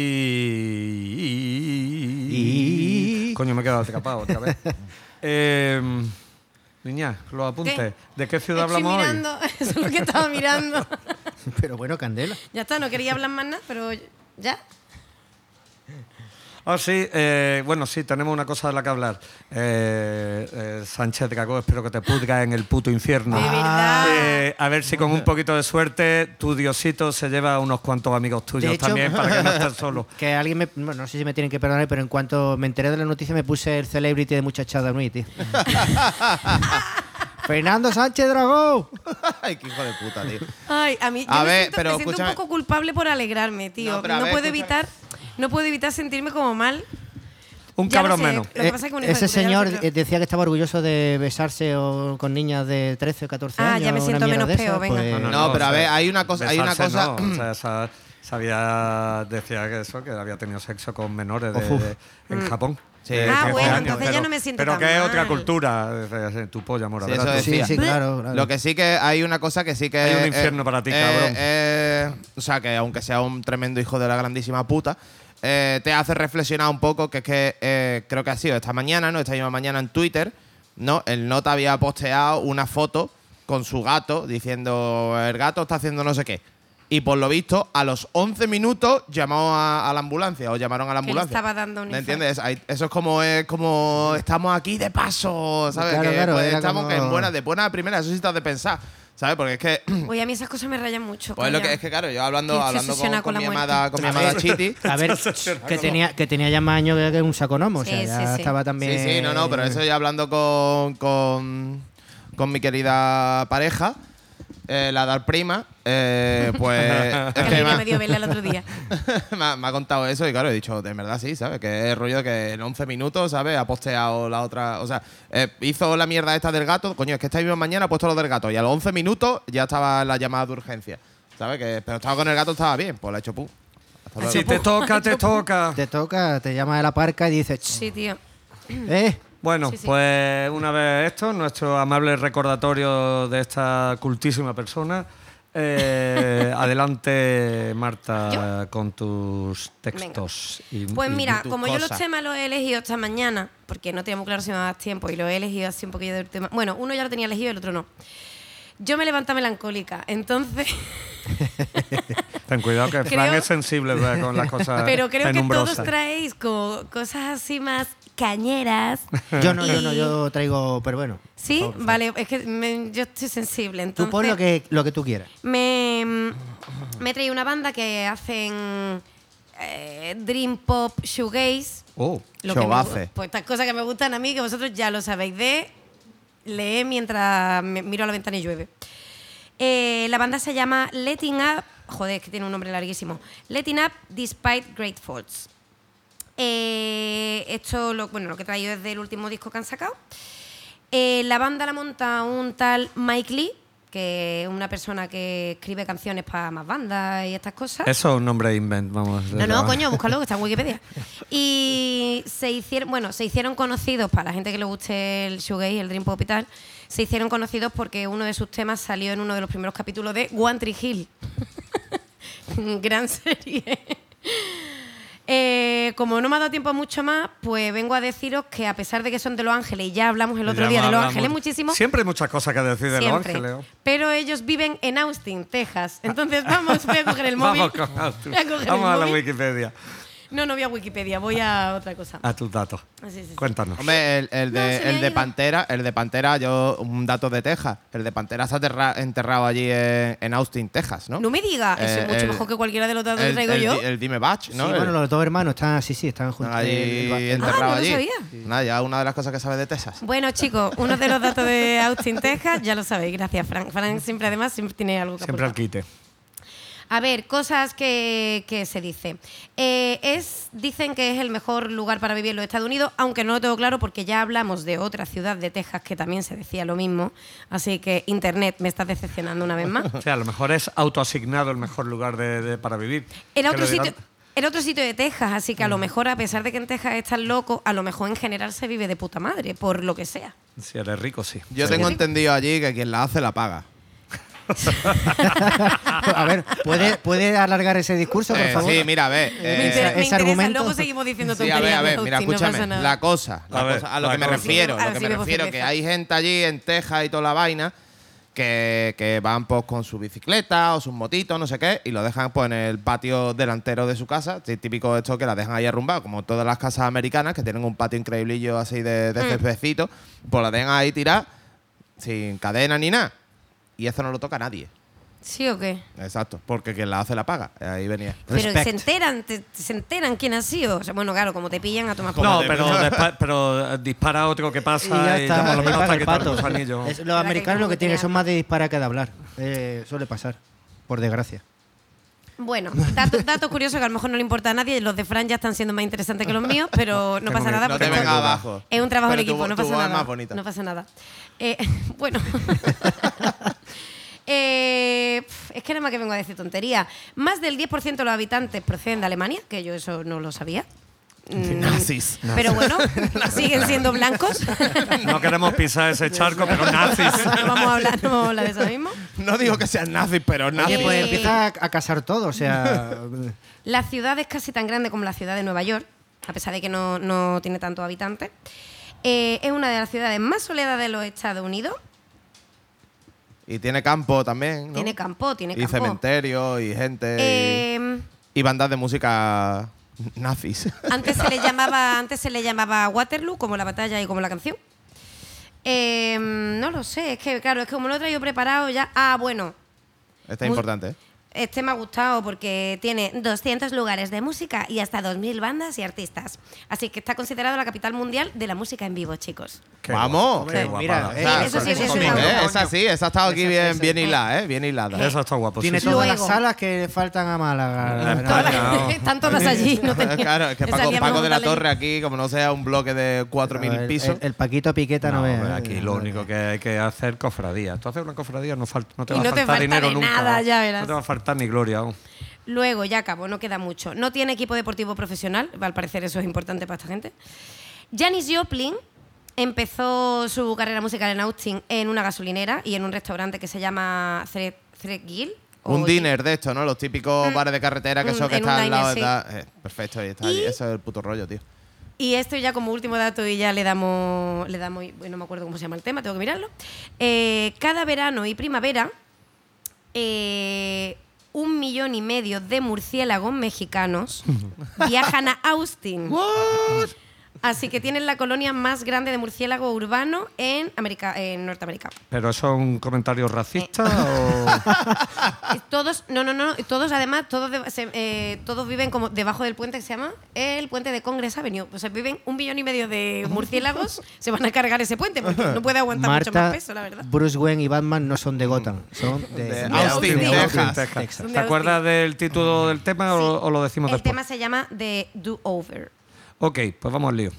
G: Y-
E: Coño, me he quedado atrapado otra vez. Eh, niña, los apuntes.
H: ¿Qué?
E: ¿De qué ciudad
H: Estoy
E: hablamos hoy?
H: mirando, eso es lo que estaba mirando.
G: Pero bueno, Candela.
H: ya está, no quería hablar más nada, pero ya.
E: Ah, sí, eh, bueno, sí, tenemos una cosa de la que hablar. Eh, eh, Sánchez Dragó, espero que te pudga en el puto infierno.
H: De verdad.
E: Eh, a ver si con un poquito de suerte tu diosito se lleva a unos cuantos amigos tuyos
G: hecho-
E: también para que no estés solo.
G: Que alguien me. bueno, no sé si me tienen que perdonar, pero en cuanto me enteré de la noticia me puse el celebrity de muchachada Nui, tío. Fernando Sánchez Dragón.
F: Ay, qué hijo de puta, tío.
H: Ay, a mí yo
F: A
H: me,
F: ver,
H: siento,
F: pero
H: me siento un poco culpable por alegrarme, tío.
F: No,
H: No,
F: ver,
H: puedo
F: escúchame.
H: evitar, no puedo evitar sentirme como mal.
E: Un
H: Ya
E: cabrón
H: sé,
E: menos.
H: Lo que pasa es que un hijo de
G: Ese
H: puta, lo
G: señor eh, decía que estaba orgulloso de besarse o con niñas de 13 o 14
H: Ah,
G: años.
H: ya me siento menos
G: de esas,
H: peo, venga.
G: pues-
F: No, pero a
E: o sea,
F: ver, hay una cosa- hay una cosa-
E: no, o sea, esa- sabía, decía que eso, que había tenido sexo con menores de- de- en Japón.
F: Sí. Ah,
E: 15
F: bueno,
E: años,
H: entonces ya
E: pero-
H: no me siento
E: Pero
H: tan
E: que es otra cultura. eh, Tu polla, mora.
F: Sí, eso
G: Sí,
F: decía.
G: sí, claro. claro.
F: Lo que sí que hay una cosa que sí que.
E: Hay un
F: eh,
E: infierno para ti,
F: eh,
E: cabrón.
F: eh, o sea, que aunque sea un tremendo hijo de la grandísima puta, eh, te hace reflexionar un poco, que es que eh, creo que ha sido esta mañana, ¿no? Esta misma mañana en Twitter, ¿no? El nota había posteado una foto con su gato diciendo el gato está haciendo no sé qué. Y por lo visto, a los 11 minutos llamó a, a la ambulancia o llamaron a la
H: Que le
F: ambulancia.
H: estaba dando un
F: ¿Me entiendes? Ahí- Eso es como, es como estamos aquí de paso, ¿sabes?
G: Claro,
F: que
G: claro,
F: pues,
G: era
F: estamos
G: como-
F: que en buena, de buena primera, eso sí has de pensar, ¿sabes? Porque es que,
H: Oye, a mí esas cosas me rayan mucho.
F: pues lo
H: coño.
F: que es que claro, yo hablando,
H: Que se
F: hablando con,
H: obsesiona
F: con
H: con
F: mi
H: muerte.
F: amada, con mi
G: A
F: amada Chiti.
G: A ver, que tenía, que tenía ya más años que que un saco gnomo. O sea,
H: Sí,
G: ya
H: sí, sí.
G: estaba también.
F: Sí, sí, no, no, pero eso ya hablando con, con, con mi querida pareja, eh, la Dar Prima, eh, pues es
H: Que
F: me,
H: me dio verla el otro día.
F: me ha- me ha contado eso y claro, he dicho, de verdad sí, ¿sabes? Que es rollo que en 11 minutos, ¿sabes? Ha posteado la otra, o sea, eh, hizo la mierda esta del gato, coño, es que esta misma mañana ha puesto lo del gato y a los 11 minutos ya estaba la llamada de urgencia, ¿sabes? Que, pero estaba con el gato, estaba bien, pues le ha hecho luego.
E: Si te toca, te toca.
G: Te toca, te llama de la parca y dices,
H: Sí, tío.
G: eh,
E: Bueno,
H: Sí, sí.
E: pues una vez esto, nuestro amable recordatorio de esta cultísima persona. Eh, adelante, Marta, con tus textos. y-
H: Pues mira, como yo los temas los he elegido esta mañana, porque no tenía muy claro si me daba tiempo y lo he elegido así un poquillo de tema. Bueno, uno ya lo tenía elegido y el otro no. Yo me levanto melancólica, entonces.
E: Ten cuidado que Fran
H: Creo-
E: es sensible ¿verdad? con las cosas
H: Pero creo que todos traéis como cosas así más cañeras.
G: yo no, yo no, yo traigo, pero bueno.
H: Sí,
G: favor,
H: vale, es que me- yo estoy sensible. Entonces,
G: Tú pon lo que, lo que tú quieras.
H: me, me he traído una banda que hacen eh, Dream Pop Shoegaze.
E: Oh,
H: Lo que me pues estas cosas que me gustan a mí, que vosotros ya lo sabéis, de leer mientras me- miro a la ventana y llueve. Eh, la banda se llama Letting Up, joder, es que tiene un nombre larguísimo. Letting Up Despite Great Faults. Eh, esto, lo, bueno, lo que he traído es del último disco que han sacado. Eh, la banda la monta un tal Mike Lee, que es una persona que escribe canciones para más bandas y estas cosas.
E: eso es un nombre invent, vamos.
H: No, no, coño, búscalo, que está en Wikipedia. Y se hicieron, bueno, se hicieron conocidos, para la gente que le guste el shoegaze el dream pop y tal, se hicieron conocidos porque uno de sus temas salió en uno de los primeros capítulos de One Tree Hill. Gran serie. Eh, como no me ha dado tiempo mucho más, pues vengo a deciros que a pesar de que son de Los Ángeles, y ya hablamos el otro
E: Ya
H: día de Los. Ángeles muchísimo,
E: Siempre hay muchas cosas que decir de Los. Ángeles.
H: Pero ellos viven en Austin, Texas. Entonces vamos, voy a coger el móvil.
E: Vamos, con Austin.
H: Voy a coger el
E: Vamos a la
H: móvil.
E: Wikipedia.
H: No, no voy a Wikipedia, voy a otra cosa.
E: A tus datos.
H: Sí, sí, sí.
E: Cuéntanos.
F: Hombre, el, de,
H: se
F: el
H: ha.
F: Pantera, el de Pantera, yo, un dato de Texas. El de Pantera está aterra- enterrado allí en, en Austin, Texas, ¿no?
H: No me diga, eso
F: Eh,
H: es mucho
F: el-
H: mejor que cualquiera de los datos que traigo
F: el
H: yo.
F: el Dime Batch, ¿no?
G: sí,
F: El-
G: bueno, los dos hermanos están, sí, sí, están juntos.
F: están allí enterrados
H: Ah, no lo
F: allí.
H: sabía.
F: Nada, ya una de las cosas que sabes de Texas.
H: Bueno, chicos, uno de los datos de Austin, Texas, ya lo sabéis, gracias, Frank. Frank siempre, además, siempre tiene algo que
E: Siempre al quite.
H: A ver, cosas que, que se dice. Eh, es, dicen que es el mejor lugar para vivir en los Estados Unidos, aunque no lo tengo claro porque ya hablamos de otra ciudad de Texas que también se decía lo mismo. Así que Internet me está decepcionando una vez más.
E: O sea, a lo mejor es autoasignado el mejor lugar de, de- para vivir.
H: Era otro sitio. Era otro sitio de Texas, así que a lo mejor, a pesar de que en Texas es tan loco, a lo mejor en general se vive de puta madre, por lo que sea.
E: Si eres rico, sí.
F: Yo
E: Sí.
F: tengo entendido allí que quien la hace la paga.
G: a ver, ¿puede, ¿puede alargar ese discurso, por
F: Eh,
G: favor?
F: sí, mira, a ver.
H: me,
F: eh,
H: me
G: ese
H: interesa,
G: argumento-
H: luego seguimos diciendo
F: Sí, a
H: tonterías.
F: ver, a ver, mira, escúchame. la cosa, la
E: A ver,
F: cosa- a lo
E: la
F: que me
E: cosa.
F: refiero,
H: A
F: lo que me
H: bebo
F: refiero, que hay gente allí en Texas y toda la vaina que, que van pues con su bicicleta o sus motitos, no sé qué, y lo dejan pues en el patio delantero de su casa. Sí, típico esto que la dejan ahí arrumbado, como todas las casas americanas que tienen un patio increíblillo así de, de
H: Mm.
F: pues la dejan ahí tirar sin cadena ni nada. Y eso no lo toca a nadie.
H: ¿Sí o qué?
F: Exacto, porque quien la hace la paga. Ahí venía.
H: Pero
G: Respect.
H: se enteran, te- se enteran quién ha sido. O sea, bueno, claro, como te pillan a tomar por
E: No, pero, despa- pero eh, dispara otro que pasa
G: Y ya
E: y,
G: está,
E: por lo
G: y
E: menos hasta
G: pato.
E: los anillos.
G: Es- los americanos lo que tienen son más de disparar que de hablar. Eh, suele pasar, por desgracia.
H: Bueno, datos dato curiosos que a lo mejor no le importa a nadie. Los de Fran ya están siendo más interesantes que los míos, pero no pasa nada
F: No
H: porque
F: te
H: esto
F: vengas abajo.
H: es un trabajo
F: Pero
H: en
F: tu-
H: equipo, no
F: tu
H: pasa nada. No pasa nada. Eh, bueno. Eh, es que nada más que vengo a decir tontería. Más del 10% de los habitantes proceden de Alemania, que yo eso no lo sabía. Mm,
F: Nazis.
H: Pero bueno, siguen siendo blancos.
E: No queremos pisar ese charco, pero nazis.
H: no vamos a hablar, no vamos a hablar de eso mismo.
F: No digo que sean nazis, pero nazis.
G: Oye, pues empieza a, a casar todo, o sea.
H: La ciudad es casi tan grande como la ciudad de Nueva York, a pesar de que no, no tiene tantos habitantes. Eh, es una de las ciudades más soleadas de los Estados Unidos.
F: Y tiene campo también, ¿no?
H: Tiene campo, tiene
F: Y
H: campo.
F: cementerio, y gente. y-
H: Eh,
F: y, bandas de música nazis.
H: antes se le llamaba antes se le llamaba Waterloo como la batalla y como la canción Eh, no lo sé es que claro es que como lo he traído preparado ya ah bueno
F: Este es importante, ¿eh?
H: Este me ha gustado porque tiene 200 lugares de música y hasta 2.000 bandas y artistas. Así que está considerado la capital mundial de la música en vivo, chicos.
E: Qué
F: ¡Vamos!
E: guapo, qué
G: mira,
E: la-
G: eh,
F: Esa-
H: eso sí, eso sí,
F: ¿eh? Esa sí, esa ha estado aquí bien, bien hilada, ¿eh? Bien hilada.
E: Eso está guapo. sí,
G: Tiene
E: sí.
G: todas
H: Luego.
G: las salas que le faltan a Málaga.
H: Todas- están todas allí. No tenía-
F: claro, es que Paco, Paco de la Torre aquí, como no sea un bloque de 4.000
G: el,
F: pisos.
G: el- el Paquito Piqueta no,
E: No,
G: ve.
E: hombre,
G: ¿eh?
E: aquí lo único que hay que hacer es cofradía. Tú haces una cofradía, no, falta, no te va
H: no
E: a faltar
H: falta
E: dinero nunca. No te va a faltar ni gloria aún.
H: Luego, ya acabó, no queda mucho. No tiene equipo deportivo profesional, al parecer eso es importante para esta gente. Janis Joplin empezó su carrera musical en Austin en una gasolinera y en un restaurante que se llama Thread, Threadgill, o
F: Un dinner de estos, ¿no? Los típicos bares de carretera que
H: Un-
F: son que están al lado de
H: sí.
F: eh, perfecto, ahí está.
H: Y-
F: Eso es el puto rollo, tío.
H: Y esto ya como último dato y ya le damos, le damos, bueno, no me acuerdo cómo se llama el tema, tengo que mirarlo. Eh, cada verano y primavera, eh, un millón y medio de murciélagos mexicanos viajan a Austin. Así que tienen la colonia más grande de murciélago urbano en, América, en Norteamérica.
E: ¿Pero eso es un comentario racista o...?
H: Todos, no, no, no, todos además, todos, de- se- eh, todos viven como debajo del puente que se llama el puente de Congress Avenue. O sea, viven un millón y medio de murciélagos, se van a cargar ese puente porque no puede aguantar mucho
G: Marta,
H: más peso, la verdad.
G: Bruce Wayne y Batman no son de Gotham, son de,
F: De
G: de
F: Austin,
H: Austin,
F: Texas.
E: Texas.
H: Son
E: ¿Te acuerdas del título del tema o,
H: Sí.
E: o lo decimos
H: El
E: después?
H: tema se llama The Do Over.
E: Ok, pues vamos al lío.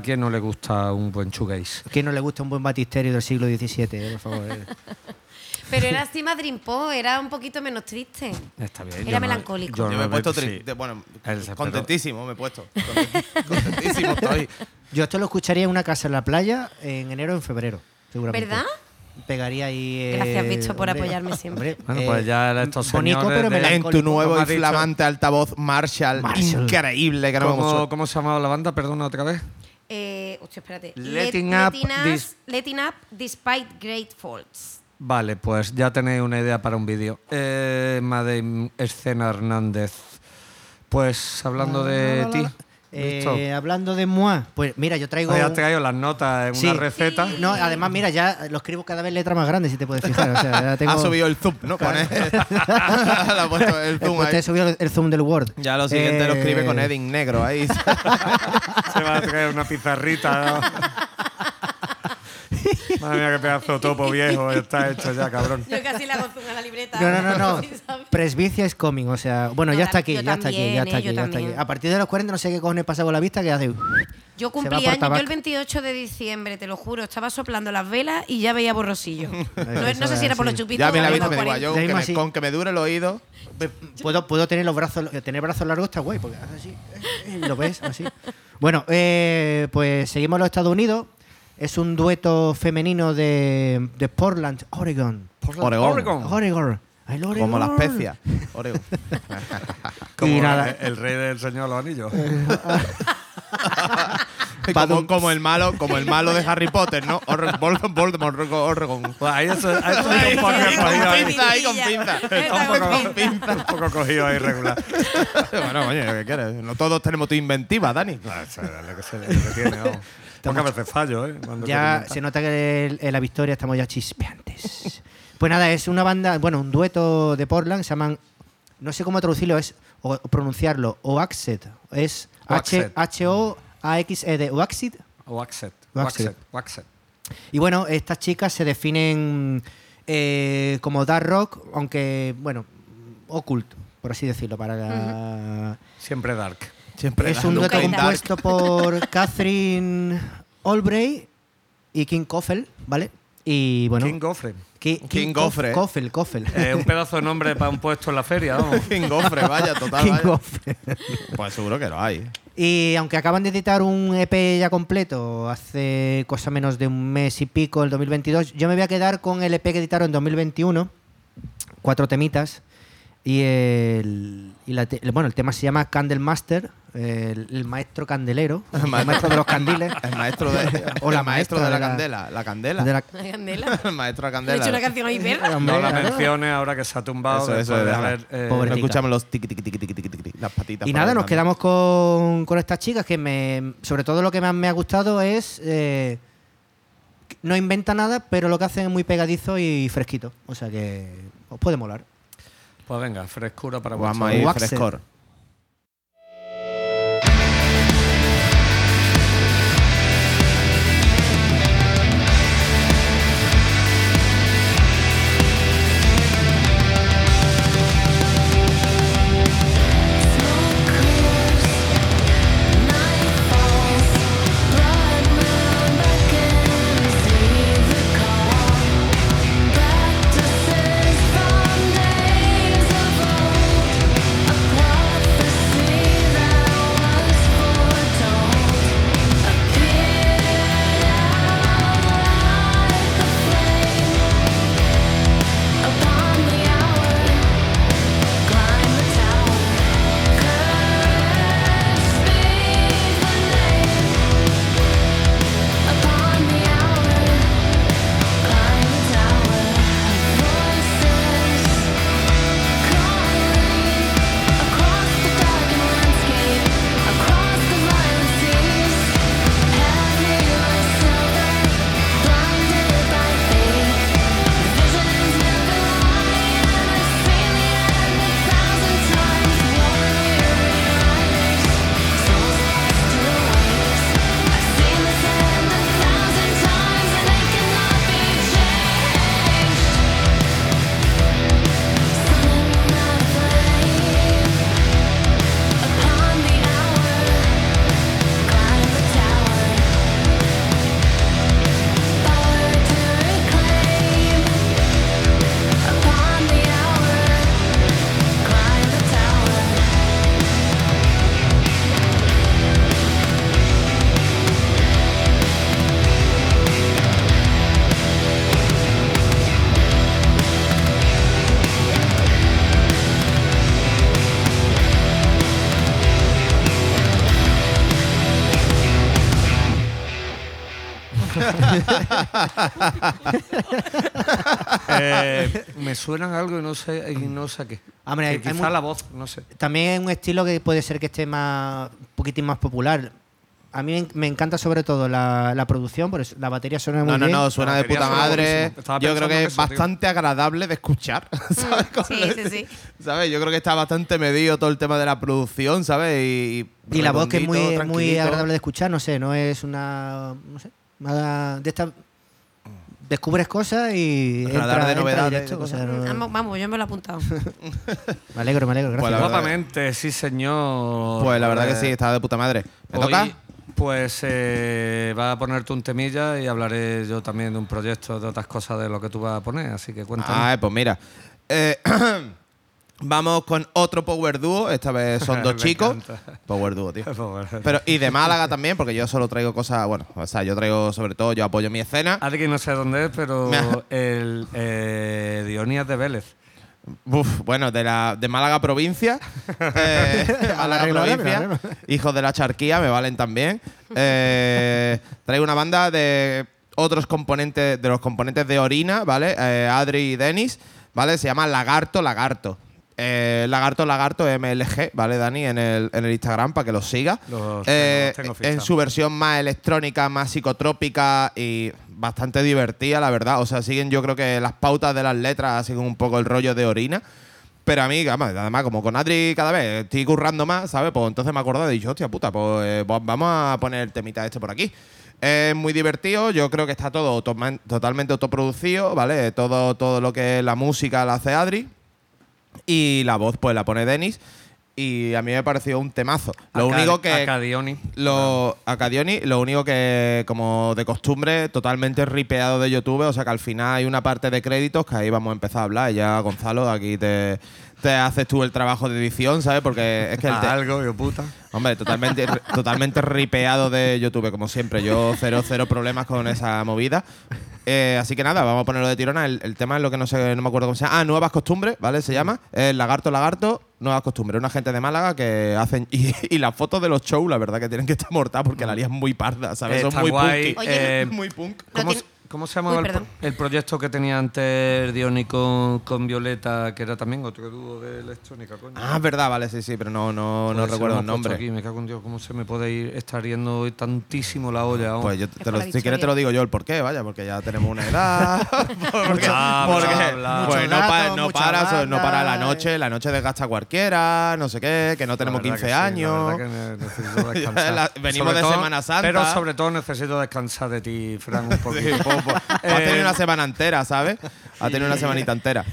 E: ¿A quién no le gusta un buen shoegaze?
G: ¿Quién no le gusta un buen batisterio del siglo XVII? eh, Por favor. eh?
H: Pero era así más Dream Pop, era un poquito menos triste.
E: Está bien.
H: Era
E: yo no-
H: melancólico.
F: Yo
E: no
F: me he puesto
E: sí.
F: tri- de- bueno, contentísimo me he puesto. Content- Contentísimo estoy.
G: Yo esto lo escucharía en una casa en la playa en enero o en febrero, seguramente.
H: ¿Verdad?
G: Pegaría ahí. eh,
H: Gracias, bicho, por
G: hombre,
H: apoyarme siempre.
G: hombre,
E: Bueno,
G: eh,
E: pues ya estos
G: bonito,
E: señores
G: pero
E: de-
F: En tu nuevo y flamante altavoz Marshall,
G: Marshall.
F: increíble que no me
E: ¿Cómo, ¿Cómo se llamaba la banda? Perdona otra vez.
H: Eh, hostia, espérate.
E: Letting
H: Let-
E: up
H: letting, us-
E: this-
H: letting up despite great faults.
E: Vale, pues ya tenéis una idea para un vídeo. Eh, Madame Escena Hernández. Pues hablando de ti.
G: Eh, hablando de moi, pues mira, yo traigo. Un-
E: traído las notas en
G: Sí.
E: una receta.
H: Sí.
G: No, además, mira, ya lo escribo cada vez letra más grande, si te puedes fijar. O sea, ya tengo...
F: Ha subido el zoom, ¿no? Pone, le ha puesto el
G: Eh,
F: zoom
G: pues he subido el, zoom del Word.
F: Ya lo siguiente lo escribe
G: Eh,
F: con Edding negro ahí.
E: Se va a traer una pizarrita. ¿no? Madre mía, qué pedazo de topo viejo está hecho ya, cabrón.
H: Yo casi le hago a la libreta.
G: No, no, no, no. Presbicia is coming, o sea, bueno,
H: No,
G: ya está aquí,
H: yo
G: ya está aquí, ya está
H: eh,
G: aquí, ya está aquí. A partir de los 40 no sé qué cojones pasa con la vista que hace.
H: Yo cumplí años, yo el 28 de diciembre, te lo juro, estaba soplando las velas y ya veía borrosillo. no, no sé
G: es
H: si era por los chupitos
F: ya me la
H: los
F: me digo,
H: 40.
F: yo que me, con que me dure el oído.
G: Puedo, puedo tener los brazos, tener brazos largos está guay, porque así, eh, lo ves así. Bueno, eh, pues seguimos en los Estados Unidos. Es un dueto femenino de, de Portland, Oregon.
F: Oregón.
G: Oregon. Ay, Oregon.
F: Como la especia. Oregón.
E: Como
G: Y nada.
E: el, el rey del Señor de los Anillos.
F: como, como el malo, como el malo de Harry Potter, ¿no? Voldemort, Voldemort, Oregón.
E: Pues ahí eso, ahí eso hay un poco
H: Ay,
E: cogido
H: con
E: ahí.
F: pinza, ahí con pinza.
H: Está
E: Un poco,
H: con pinza.
E: un poco cogido ahí regular.
F: bueno, coño, ¿qué quieres? No todos tenemos tu inventiva, Dani.
E: Eso es lo que, se, lo que tiene, vamos. Pocas veces fallo, ¿eh? Cuando
G: Ya se nota que el- en la victoria estamos ya chispeantes. Pues nada, es una banda, bueno, un dueto de Portland, se llaman, no sé cómo traducirlo, es o pronunciarlo, Oaxet, es
E: Oaxet.
G: H-O-A-X-E-D, Oaxet.
E: Waxet.
G: Waxet.
E: Waxet. Waxet.
G: Y bueno, estas chicas se definen eh, como dark rock, aunque, bueno, oculto, por así decirlo, para la-
E: Siempre dark.
F: Siempre
G: Es un dueto compuesto por Catherine Albright y King Coffel, ¿vale? Y bueno,
E: King Gofre.
G: Ki-
F: King
G: Cof-
F: Gofre.
G: Coffel, Coffel.
E: Eh, un pedazo de nombre para un puesto en la feria, vamos.
F: King Gofre, vaya, total.
G: King
F: vaya.
G: Coffel.
F: Pues seguro que lo hay.
G: Y aunque acaban de editar un EP ya completo hace cosa menos de un mes y pico, el 2022, yo me voy a quedar con el EP que editaron en 2021, cuatro temitas. Y el, y la te- el- bueno, el tema se llama Candlemaster, el, el maestro candelero, el maestro de los candiles.
F: El maestro de,
G: O la
F: el maestro
G: maestra
F: de la,
G: de la-
F: candela. La candela.
G: de la-
H: La candela.
F: el maestro de la
H: Le he
F: candela.
H: hecho una canción ahí, perra.
G: Hombre,
E: No la menciones ahora que se ha tumbado.
F: Eso,
E: de haber, eh,
F: No escuchamos los tiqui, tiqui, tiqui, tiqui, tiqui, tiqui, las patitas.
G: Y nada, nos quedamos con, con estas chicas que me, sobre todo lo que más me ha gustado es eh, no inventa nada, pero lo que hacen es muy pegadizo y fresquito. O sea que os puede molar.
E: Pues venga, frescura para
F: Vamos ahí,
G: Waxer.
F: frescor.
E: Suenan algo y no sé, y no sé qué.
G: Hombre,
E: Que
G: hay- hay
E: quizá la voz, no sé.
G: También es un estilo que puede ser que esté más un poquitín más popular. A mí me en- me encanta sobre todo la, la producción, por eso la batería suena muy
F: No, no,
G: bien.
F: no, suena
E: La
F: de puta
E: suena
F: madre. Yo creo que es
E: tío.
F: bastante agradable de escuchar, ¿sabes? Con
H: Sí, sí, sí.
F: ¿Sabes? Yo creo que está bastante medido todo el tema de la producción, ¿sabes? Y,
G: Y la voz que es muy, muy agradable de escuchar, no sé, no es una. No sé. nada de esta. Descubres cosas y.
F: Radar
G: entra-
F: de novedades,
G: directo,
F: de
G: o sea, no-
H: Vamos, vamos, yo me lo he apuntado.
G: me alegro, me alegro, gracias.
F: Pues
E: Guapamente, sí, señor.
F: Pues la verdad que sí, está de puta madre. ¿Me
E: Hoy,
F: toca?
E: Pues eh, va a ponerte un temilla y hablaré yo también de un proyecto, de otras cosas de lo que tú vas a poner, así que cuéntame.
F: Ah, pues mira. Eh, vamos con otro Power Duo. Esta vez son dos chicos.
E: encanta.
F: Power Duo, tío. Pero, y de Málaga también, porque yo solo traigo cosas. Bueno, o sea, yo traigo sobre todo, yo apoyo mi escena.
E: Adri no sé dónde es, pero el eh, Dionías de Vélez.
F: Uf, bueno, de, la, de Málaga provincia. eh, Málaga
G: arreglo, ahora,
F: provincia.
G: arreglo.
F: Hijos de la charquía, me valen también. Eh, traigo una banda de otros componentes, de los componentes de Orina, ¿vale? Eh, Adri y Denis, ¿vale? Se llama Lagarto Lagarto. Eh, lagarto Lagarto MLG, ¿vale, Dani? En el, en el Instagram para que los siga.
E: Los
F: Eh,
E: los
F: en su versión más electrónica, más psicotrópica y bastante divertida, la verdad. O sea, siguen yo creo que las pautas de las letras siguen un poco el rollo de orina. Pero a mí, además, como con Adri cada vez estoy currando más, ¿sabes? Pues entonces me he acordado y dicho, hostia puta, pues eh, va- vamos a poner el temita este por aquí. Es muy divertido, yo creo que está todo totalmente autoproducido, ¿vale? Todo, todo lo que es la música la hace Adri y la voz pues la pone Denis. Y a mí me pareció un temazo. Lo único que...
E: Acadioni.
F: Lo, Acadioni, lo único que, como de costumbre, totalmente ripeado de YouTube. O sea que al final hay una parte de créditos que ahí vamos a empezar a hablar. Y ya, Gonzalo, aquí te, te haces tú el trabajo de edición, ¿sabes? Porque es que el te-
E: algo, yo puta.
F: Hombre, totalmente, totalmente ripeado de YouTube, como siempre. Yo cero, cero problemas con esa movida. Eh, así que nada, vamos a ponerlo de tirona. El, el tema es lo que no sé, no me acuerdo cómo se llama. Ah, Nuevas Costumbres, ¿vale? Se llama. Es Lagarto Lagarto, Nuevas Costumbres. Una gente de Málaga que hacen. Y, y las fotos de los shows, la verdad que tienen que estar mortadas porque la lían muy parda, ¿sabes?
E: Está
F: Son muy
E: guay.
F: punky.
H: Oye,
E: Eh,
F: muy punk.
H: No
E: ¿Cómo,
H: tiene-
E: cómo se llamaba
H: Uy,
E: el, pro-
H: perdón.
E: el proyecto que tenía antes Diony con, con Violeta, que era también otro dúo de electrónica, coño?
F: Ah, es verdad, vale, sí, sí, pero no, no, no
E: lo
F: recuerdo el nombre.
E: Aquí, me cago en Dios, ¿cómo se me puede ir estar yendo hoy tantísimo la olla? vamos?
F: Pues yo te lo-
H: la
F: si quieres te lo digo yo el por qué, vaya, porque ya tenemos una edad. porque
E: Bla,
F: porque,
E: bla, bla.
F: pues no, pa- para, no para la
G: banda,
F: noche, la noche desgasta a cualquiera, no sé qué, que no
E: La
F: tenemos
E: verdad
F: 15
E: que sí, la
F: años.
E: verdad que ne- necesito descansar.
F: La- venimos
E: Sobre
F: de
E: todo-
F: Semana Santa.
E: Pero sobre todo necesito descansar de ti, Fran, un poquito.
F: Pues, ha
E: Eh,
F: tenido una semana entera, ¿sabes? Ha tenido una semanita entera.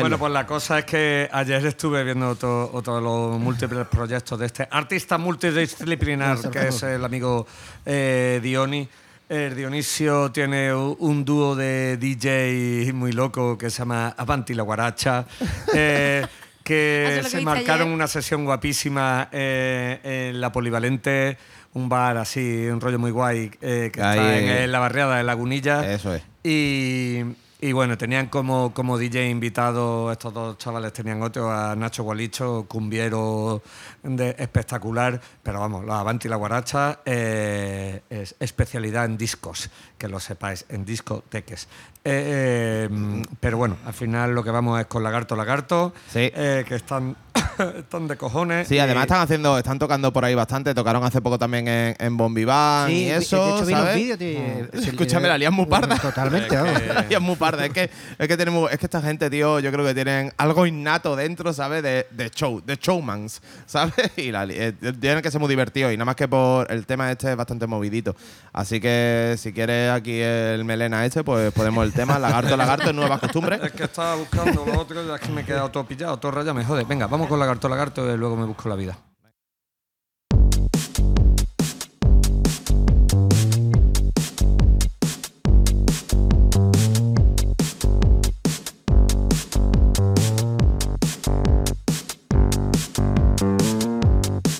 E: Bueno, pues la cosa es que ayer estuve viendo otro, otro de los múltiples proyectos de este artista multidisciplinar que es el amigo eh, Dioni. El Dionisio tiene un dúo de DJ muy loco que se llama Avanti la Guaracha. eh,
H: Eso
E: que se marcaron
H: ayer.
E: una sesión guapísima eh, en la Polivalente, un bar así, un rollo muy guay, eh, que
F: Ahí,
E: está en, en la barriada de Lagunilla.
F: Eso es.
E: Y, y bueno, tenían como, como DJ invitado, estos dos chavales tenían otro, a Nacho Gualicho, cumbiero de, espectacular, pero vamos, la Avanti y la Guaracha eh, es especialidad en discos, que lo sepáis, en discoteques. Eh, eh, pero bueno, al final lo que vamos es con Lagarto Lagarto,
F: Sí.
E: que están, están de cojones.
F: Sí, además
E: y-
F: están haciendo, están tocando por ahí bastante. Tocaron hace poco también en, en Bombiván
G: Sí,
F: y eso.
G: de hecho vi los
F: ¿sabes?
G: tío,
F: Mm. Escúchame, la lían muy parda.
G: Totalmente,
F: Es que la lían muy parda. Es que, es que tenemos, es que esta gente, tío, yo creo que tienen algo innato dentro, ¿sabes? De, de show, de showmans, ¿sabes? Y la, li- eh, tienen que ser muy divertidos. Y nada más que por el tema este es bastante movidito. Así que si quieres aquí el melena este, pues podemos el tema. Lagarto, lagarto, nuevas costumbres.
E: Es que estaba buscando lo otro, ya es que me he quedado todo pillado, todo rayado, me jode. Venga, vamos con Lagarto Lagarto y luego me busco la vida.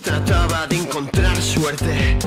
I: Trataba de encontrar suerte,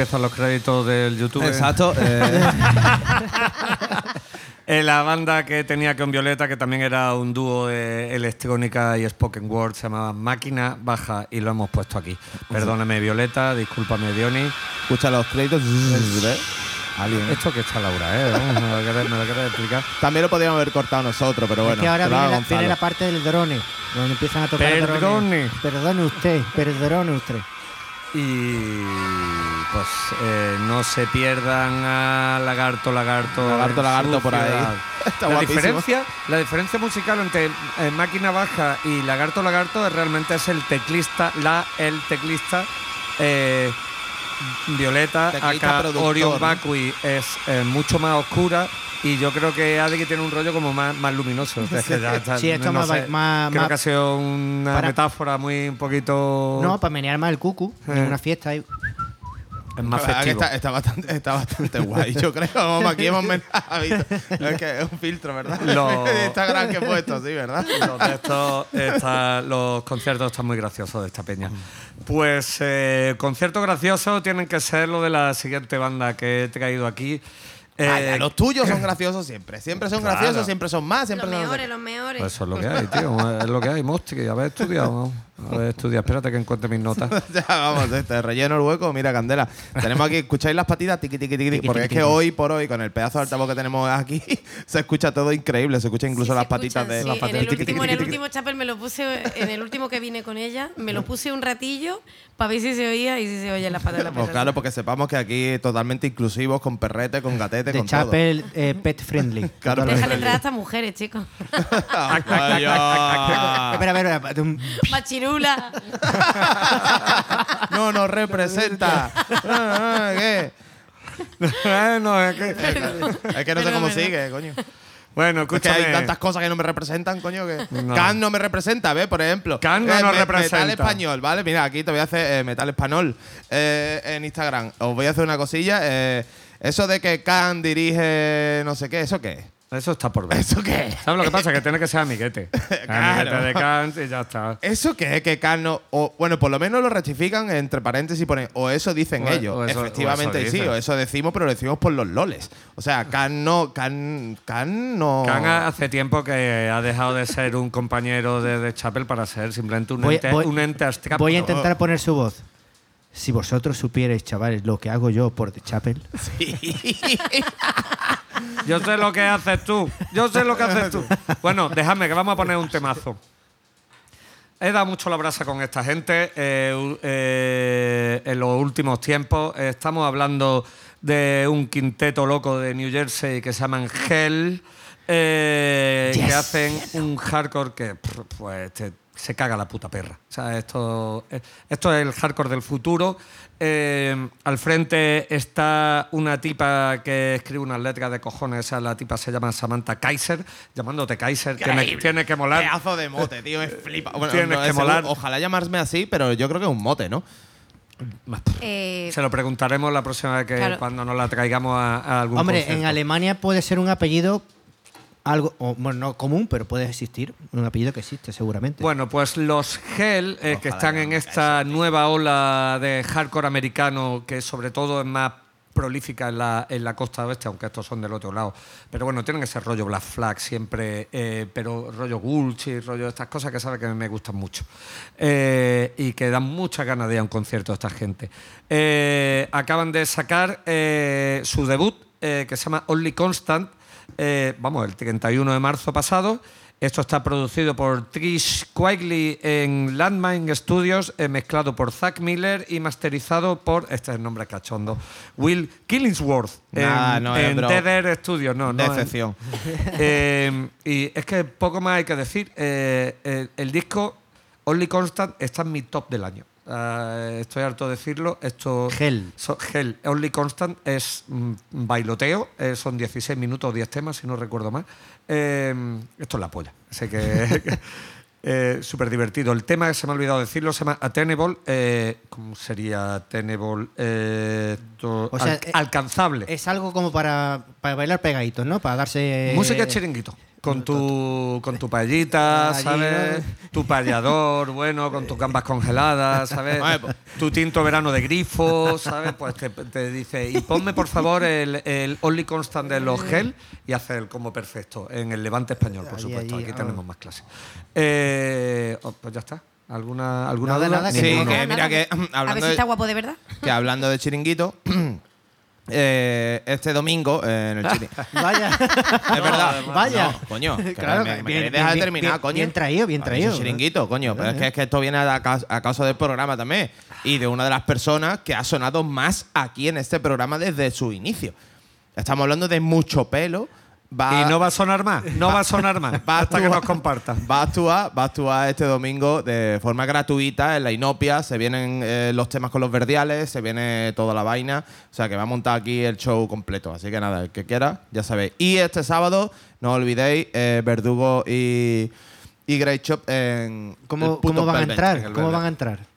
E: empiezan los créditos del YouTube.
F: Exacto. eh,
E: Eh, la banda que tenía con Violeta, que también era un dúo de electrónica y spoken word, se llamaba Máquina Baja y lo hemos puesto aquí. Perdóname Violeta, discúlpame Diony.
F: escucha los créditos. ¿ves? Alguien.
E: Esto que está Laura, ¿eh? Vamos, ¿Me lo quieres, me lo quieres explicar?
F: También lo podríamos haber cortado nosotros, pero bueno.
G: es que ahora la, viene la parte del drone, donde empiezan a tocar
E: Perdone.
G: drones. Perdone usted, perdone usted.
E: Y pues eh, no se pierdan a Lagarto, Lagarto.
F: Lagarto, Lagarto por ahí. Está
E: la,
F: guapísimo.
E: diferencia, la diferencia musical entre eh, Máquina Baja y Lagarto, Lagarto realmente es el teclista, la, el teclista. eh, Violeta,
F: Teclista
E: acá Orion
F: ¿no?
E: Vacui es eh, mucho más oscura y yo creo que Adri tiene un rollo como más, más luminoso. Está-
G: Sí, esto
E: no
G: más-
E: sé,
G: más-
E: creo
G: más-
E: que ha sido una
G: para-
E: metáfora muy un poquito
G: No, para menear más el cucu en una fiesta. ahí.
E: Es más
F: La verdad que
E: festivo.
F: está, está bastante, está bastante guay, yo creo. Vamos, aquí hemos men- Es que es un filtro, ¿verdad?
E: Lo-
F: De Instagram que he puesto, sí, ¿verdad?
E: Los, estos está- los conciertos están muy graciosos de esta peña. Pues eh, conciertos graciosos tienen que ser lo de la siguiente banda que he traído aquí. Eh,
F: Vaya, los tuyos son graciosos siempre. Siempre son
E: Claro.
F: graciosos, siempre son más, siempre
H: Los
F: son.
H: mejores, los mejores.
E: pues eso es lo que hay, tío. Es lo que hay, Mostri. Haber estudiado. ¿no? Espérate que encuentre mis notas.
F: ya, vamos, este, relleno el hueco, mira, Candela. Tenemos aquí, ¿escucháis las patitas? Tiqui, tiqui, tiqui, tiqui, porque es que hoy por hoy, con el pedazo de altavoz que tenemos aquí, se escucha todo increíble. Se escucha incluso
H: Sí,
F: las patitas de
H: sí.
F: las
H: En
F: patitas.
H: el, último, en el último chapel me lo puse, en el último que vine con ella, me lo puse un ratillo para ver si se oía y si se oye la pata de la
F: Pues claro, porque sepamos que aquí totalmente inclusivos, con perrete, con gatete,
G: De
F: con
G: Chapel eh, Pet Friendly.
F: Claro,
G: Totalmente.
H: Dejan entrar hasta mujeres, chicos.
F: todo.
G: Espera, espera, espera,
F: no nos representa. Ah, ah, ¿Qué?
E: no, es que,
F: Es que no sé cómo sigue, coño.
E: Bueno,
F: Es que
E: escúchame.
F: hay tantas cosas que no me representan, coño. Que...
E: No.
F: Can no me representa, ¿ves? Por ejemplo.
E: Can no nos
F: me-
E: representa.
F: Metal español, ¿vale? Mira, aquí te voy a hacer eh, metal español eh, en Instagram. Os voy a hacer una cosilla. eh, eso de que Can dirige no sé qué, ¿eso qué es?
E: Eso está por ver.
F: ¿Eso qué es?
E: ¿Sabes lo que pasa? Que tiene que ser amiguete.
F: Claro.
E: Amiguete de Kant y ya está.
F: ¿Eso qué es? Que Can no. O, bueno, por lo menos lo rectifican entre paréntesis y ponen. O eso dicen
E: O- e-
F: ellos.
E: o eso-
F: Efectivamente,
E: o eso
F: sí. O eso decimos, pero lo decimos por los loles. O sea, Can no. Can, Can no.
E: Kant hace tiempo que ha dejado de ser un compañero de, de Chapel para ser simplemente un
G: Voy-
E: ente,
G: voy-
E: un ente abstracto.
G: Voy a intentar poner su voz. Si vosotros supierais, chavales, lo que hago yo por The Chapel.
E: Yo sé lo que haces tú. Yo sé lo que haces tú. Bueno, déjame que vamos a poner un temazo. He dado mucho la brasa con esta gente eh, eh, en los últimos tiempos. Estamos hablando de un quinteto loco de New Jersey que se llaman Hell, eh, que hacen un hardcore que pff, pues, te- se caga la puta perra. O sea, esto, eh, esto es el hardcore del futuro. Eh, al frente está una tipa que escribe unas letras de cojones. Esa, la tipa se llama Samantha Kaiser, llamándote Kaiser. Tiene, que molar.
F: Pedazo de mote, tío. Me flipa. Bueno,
E: Tienes
F: no,
E: que
F: es
E: molar.
F: Ojalá llamarme así, pero yo creo que es un mote, ¿no?
H: Eh,
E: Se lo preguntaremos la próxima vez que
H: Claro.
E: cuando nos la traigamos a, a algún
G: Hombre, en Alemania puede ser un apellido algo, o, bueno, no común, pero puede existir. Un apellido que existe, seguramente.
E: Bueno, pues los Hell, eh, que están en esta nueva ola de hardcore americano, que sobre todo es más prolífica en la, en la costa oeste, aunque estos son del otro lado. Pero bueno, tienen ese rollo Black Flag siempre, eh, pero rollo Gulch y rollo estas cosas que sabe que me gustan mucho. Eh, y que dan muchas ganas de ir a un concierto esta gente. Eh, acaban de sacar eh, su debut, eh, que se llama Only Constant, eh, vamos, el 31 de marzo pasado. Esto está producido por Trish Quigley en Landmine Studios, eh, mezclado por Zack Miller y masterizado por, este es el nombre cachondo, Will Killingsworth
F: Nah,
E: en,
F: no
E: en. Tether Studios. No, no,
F: Decepción.
E: eh, y es que poco más hay que decir. Eh, el, el disco Only Constant está en mi top del año. Ah, estoy harto de decirlo. Esto,
G: Hell.
E: so- Hell. Only Constant es mm, bailoteo. eh, son 16 minutos, 10 temas, si no recuerdo mal. Eh, esto es la polla. Así que. eh, Súper divertido. El tema, se me ha olvidado decirlo, se llama Attainable. ¿Cómo sería Attainable? Eh, to-
G: O sea,
E: al- alcanzable.
G: Es algo como para, para bailar pegaditos, ¿no? Para darse.
E: Música chiringuito. Con tu, con tu paellita, ¿sabes? Tu payador, bueno, con tus gambas congeladas, ¿sabes?
F: Pues-
E: Tu tinto verano de grifo, ¿sabes? Pues te, te dice, y ponme por favor el, el Only Constant de los Gel y hace el combo perfecto en el Levante español, por supuesto. Aquí
G: ah.
E: tenemos más clases. Eh, oh, pues ya está. ¿Alguna, alguna
G: Nada,
E: duda?
G: nada,
F: Sí, que mira que
H: A ver si está guapo de verdad.
F: que hablando de chiringuito, eh, este domingo eh, en el chiringuito.
G: Vaya.
F: Es verdad.
G: Vaya.
F: No, coño.
G: Claro,
F: me, me
G: bien,
F: dejar
G: bien,
F: terminar,
G: bien,
F: coño.
G: bien traído, bien traído.
F: chiringuito, coño. Pero es que, es que esto viene a causa del programa también. Y de una de las personas que ha sonado más aquí en este programa desde su inicio. Estamos hablando de mucho pelo. Va,
E: Y no va a sonar más, no va a sonar más,
F: va a
E: hasta que nos comparta.
F: Va a actuar, va a actuar este domingo de forma gratuita en la Inopia. Se vienen eh, los temas con los verdiales, se viene toda la vaina. O sea que va a montar aquí el show completo. Así que nada, el que quiera, ya sabéis. Y este sábado, no olvidéis, eh, Verdugo y, y Great Shop en. el
G: ¿Cómo,
F: puto
G: cómo van a entrar?
F: en
G: ¿Cómo van a entrar?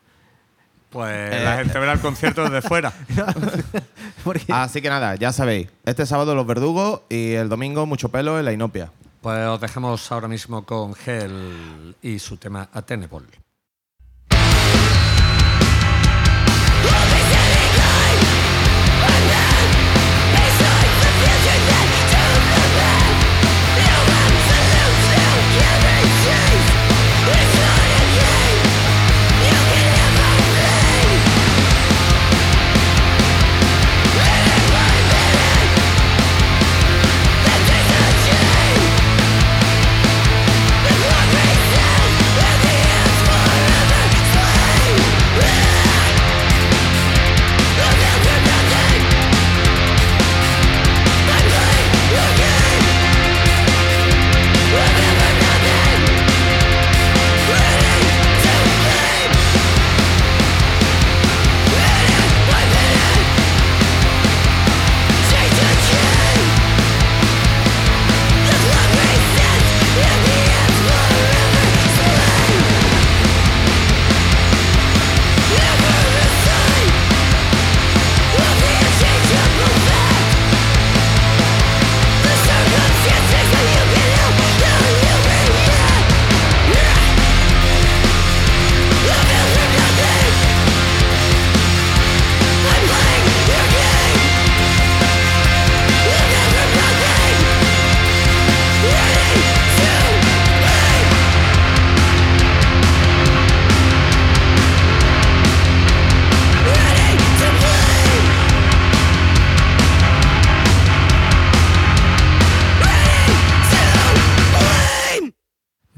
E: Pues
F: Eh,
E: la gente verá el concierto desde fuera.
F: Así que nada, ya sabéis. Este sábado los Verdugos y el domingo mucho pelo en la Inopia.
E: Pues os dejamos ahora mismo con Hell y su tema Attainable.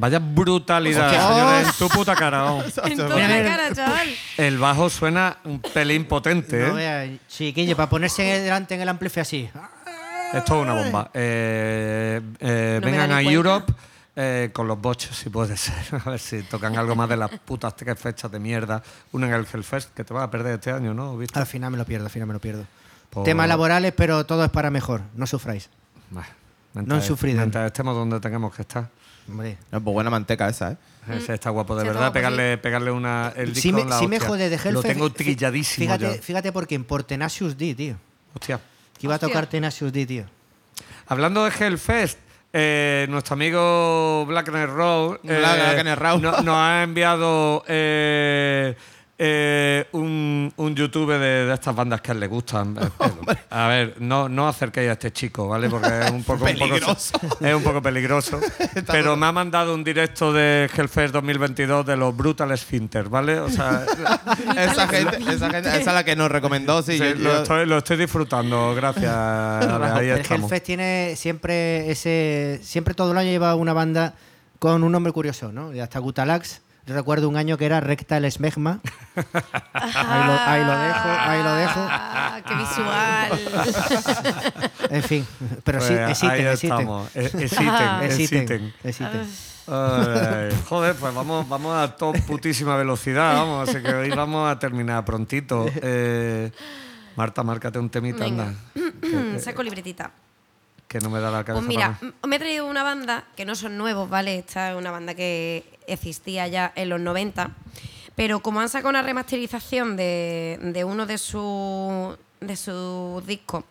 E: Vaya brutalidad, señores, en tu puta cara. oh.
H: En toda la cara, chaval.
E: El bajo suena un pelín potente,
G: No
E: ¿eh?
G: vea, chiquillo, para ponerse delante en el amplife así.
E: Esto es una bomba. Eh, eh,
H: No me
E: vengan
H: da
E: a
H: ni cuenta.
E: Europe eh, con los bochos, si puede ser. A ver si tocan algo más de las putas tres fechas de mierda. Una en el Hellfest, que te vas a perder este año, ¿no? ¿Viste?
G: Al final me lo pierdo, al final me lo pierdo.
E: Por-
G: Temas laborales, pero todo es para mejor. No sufráis.
E: Bah,
G: No han
E: mientras-
G: sufrido.
E: Mientras estemos donde tengamos que estar.
G: Hombre.
F: No, pues buena manteca esa, ¿eh?
E: Ese está guapo, de
H: Sí,
E: verdad. Pegarle, pegarle una, el disco
G: Sí me,
E: en la
G: sí me jode de Hellfest.
E: Lo tengo
G: Fí-
E: trilladísimo
G: Fíjate,
E: ya.
G: fíjate por quién, por Tenacious D, tío.
E: Hostia.
G: Que iba a tocar Tenacious D, tío.
E: Hablando de Hellfest, eh, nuestro amigo Black Row eh, no- nos ha enviado eh, eh, un, un YouTube de, de estas bandas que a él le gustan. Eh, a ver, no, no acerquéis a este chico, ¿vale? Porque es un poco, un poco-
F: Peligroso.
E: es un poco peligroso. pero me ha mandado un directo de Hellfest 2022 de los Brutal Sphincter, ¿vale? O sea,
F: esa, gente, esa gente, esa es la que nos recomendó, sí.
E: sí,
F: yo-
E: lo, estoy, lo estoy disfrutando, gracias. Ahí
G: el. Hellfest tiene siempre ese. Siempre todo el año lleva una banda con un nombre curioso, ¿no? Y hasta Gutalax. Recuerdo un año que era Rectal Smegma. Ahí lo, ahí lo dejo, ahí lo dejo.
H: Ah, qué visual.
G: En fin, pero sí,
E: Pues
G: existen,
E: ahí
G: existen.
E: estamos. Eh, Existen,
G: Existen,
E: existen.
G: existen.
E: Ay, joder, pues vamos, vamos a toda putísima velocidad, vamos, así que hoy vamos a terminar prontito. Eh, Marta, márcate un temita,
H: Venga.
E: anda.
H: Saco libretita.
E: Que no me da la cabeza.
H: Pues mira,
E: para-
H: me he traído una banda que no son nuevos, ¿vale? Esta es una banda que existía ya en los 90. Pero como han sacado una remasterización de, de uno de sus de sus discos,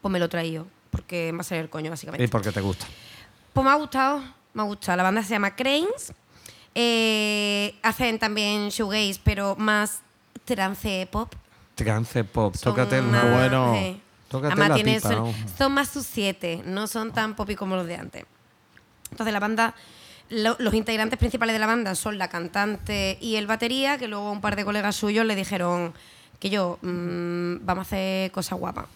H: pues me lo he traído. Porque me ha salido el coño, básicamente.
E: Y porque te gusta.
H: Pues me ha gustado, me ha gustado. La banda se llama Cranes. Eh, hacen también shoegaze, pero más trance pop.
E: Trance pop,
H: Son
E: tócate el
H: más-
F: bueno.
H: sí.
E: Tócate
H: Además,
E: la
H: tiene-
E: pipa,
H: son,
E: vamos.
H: son más sus siete, no son tan popi como los de antes. Entonces la banda, lo- los integrantes principales de la banda son la cantante y el batería, que luego un par de colegas suyos le dijeron que yo, mm, vamos a hacer cosas guapas.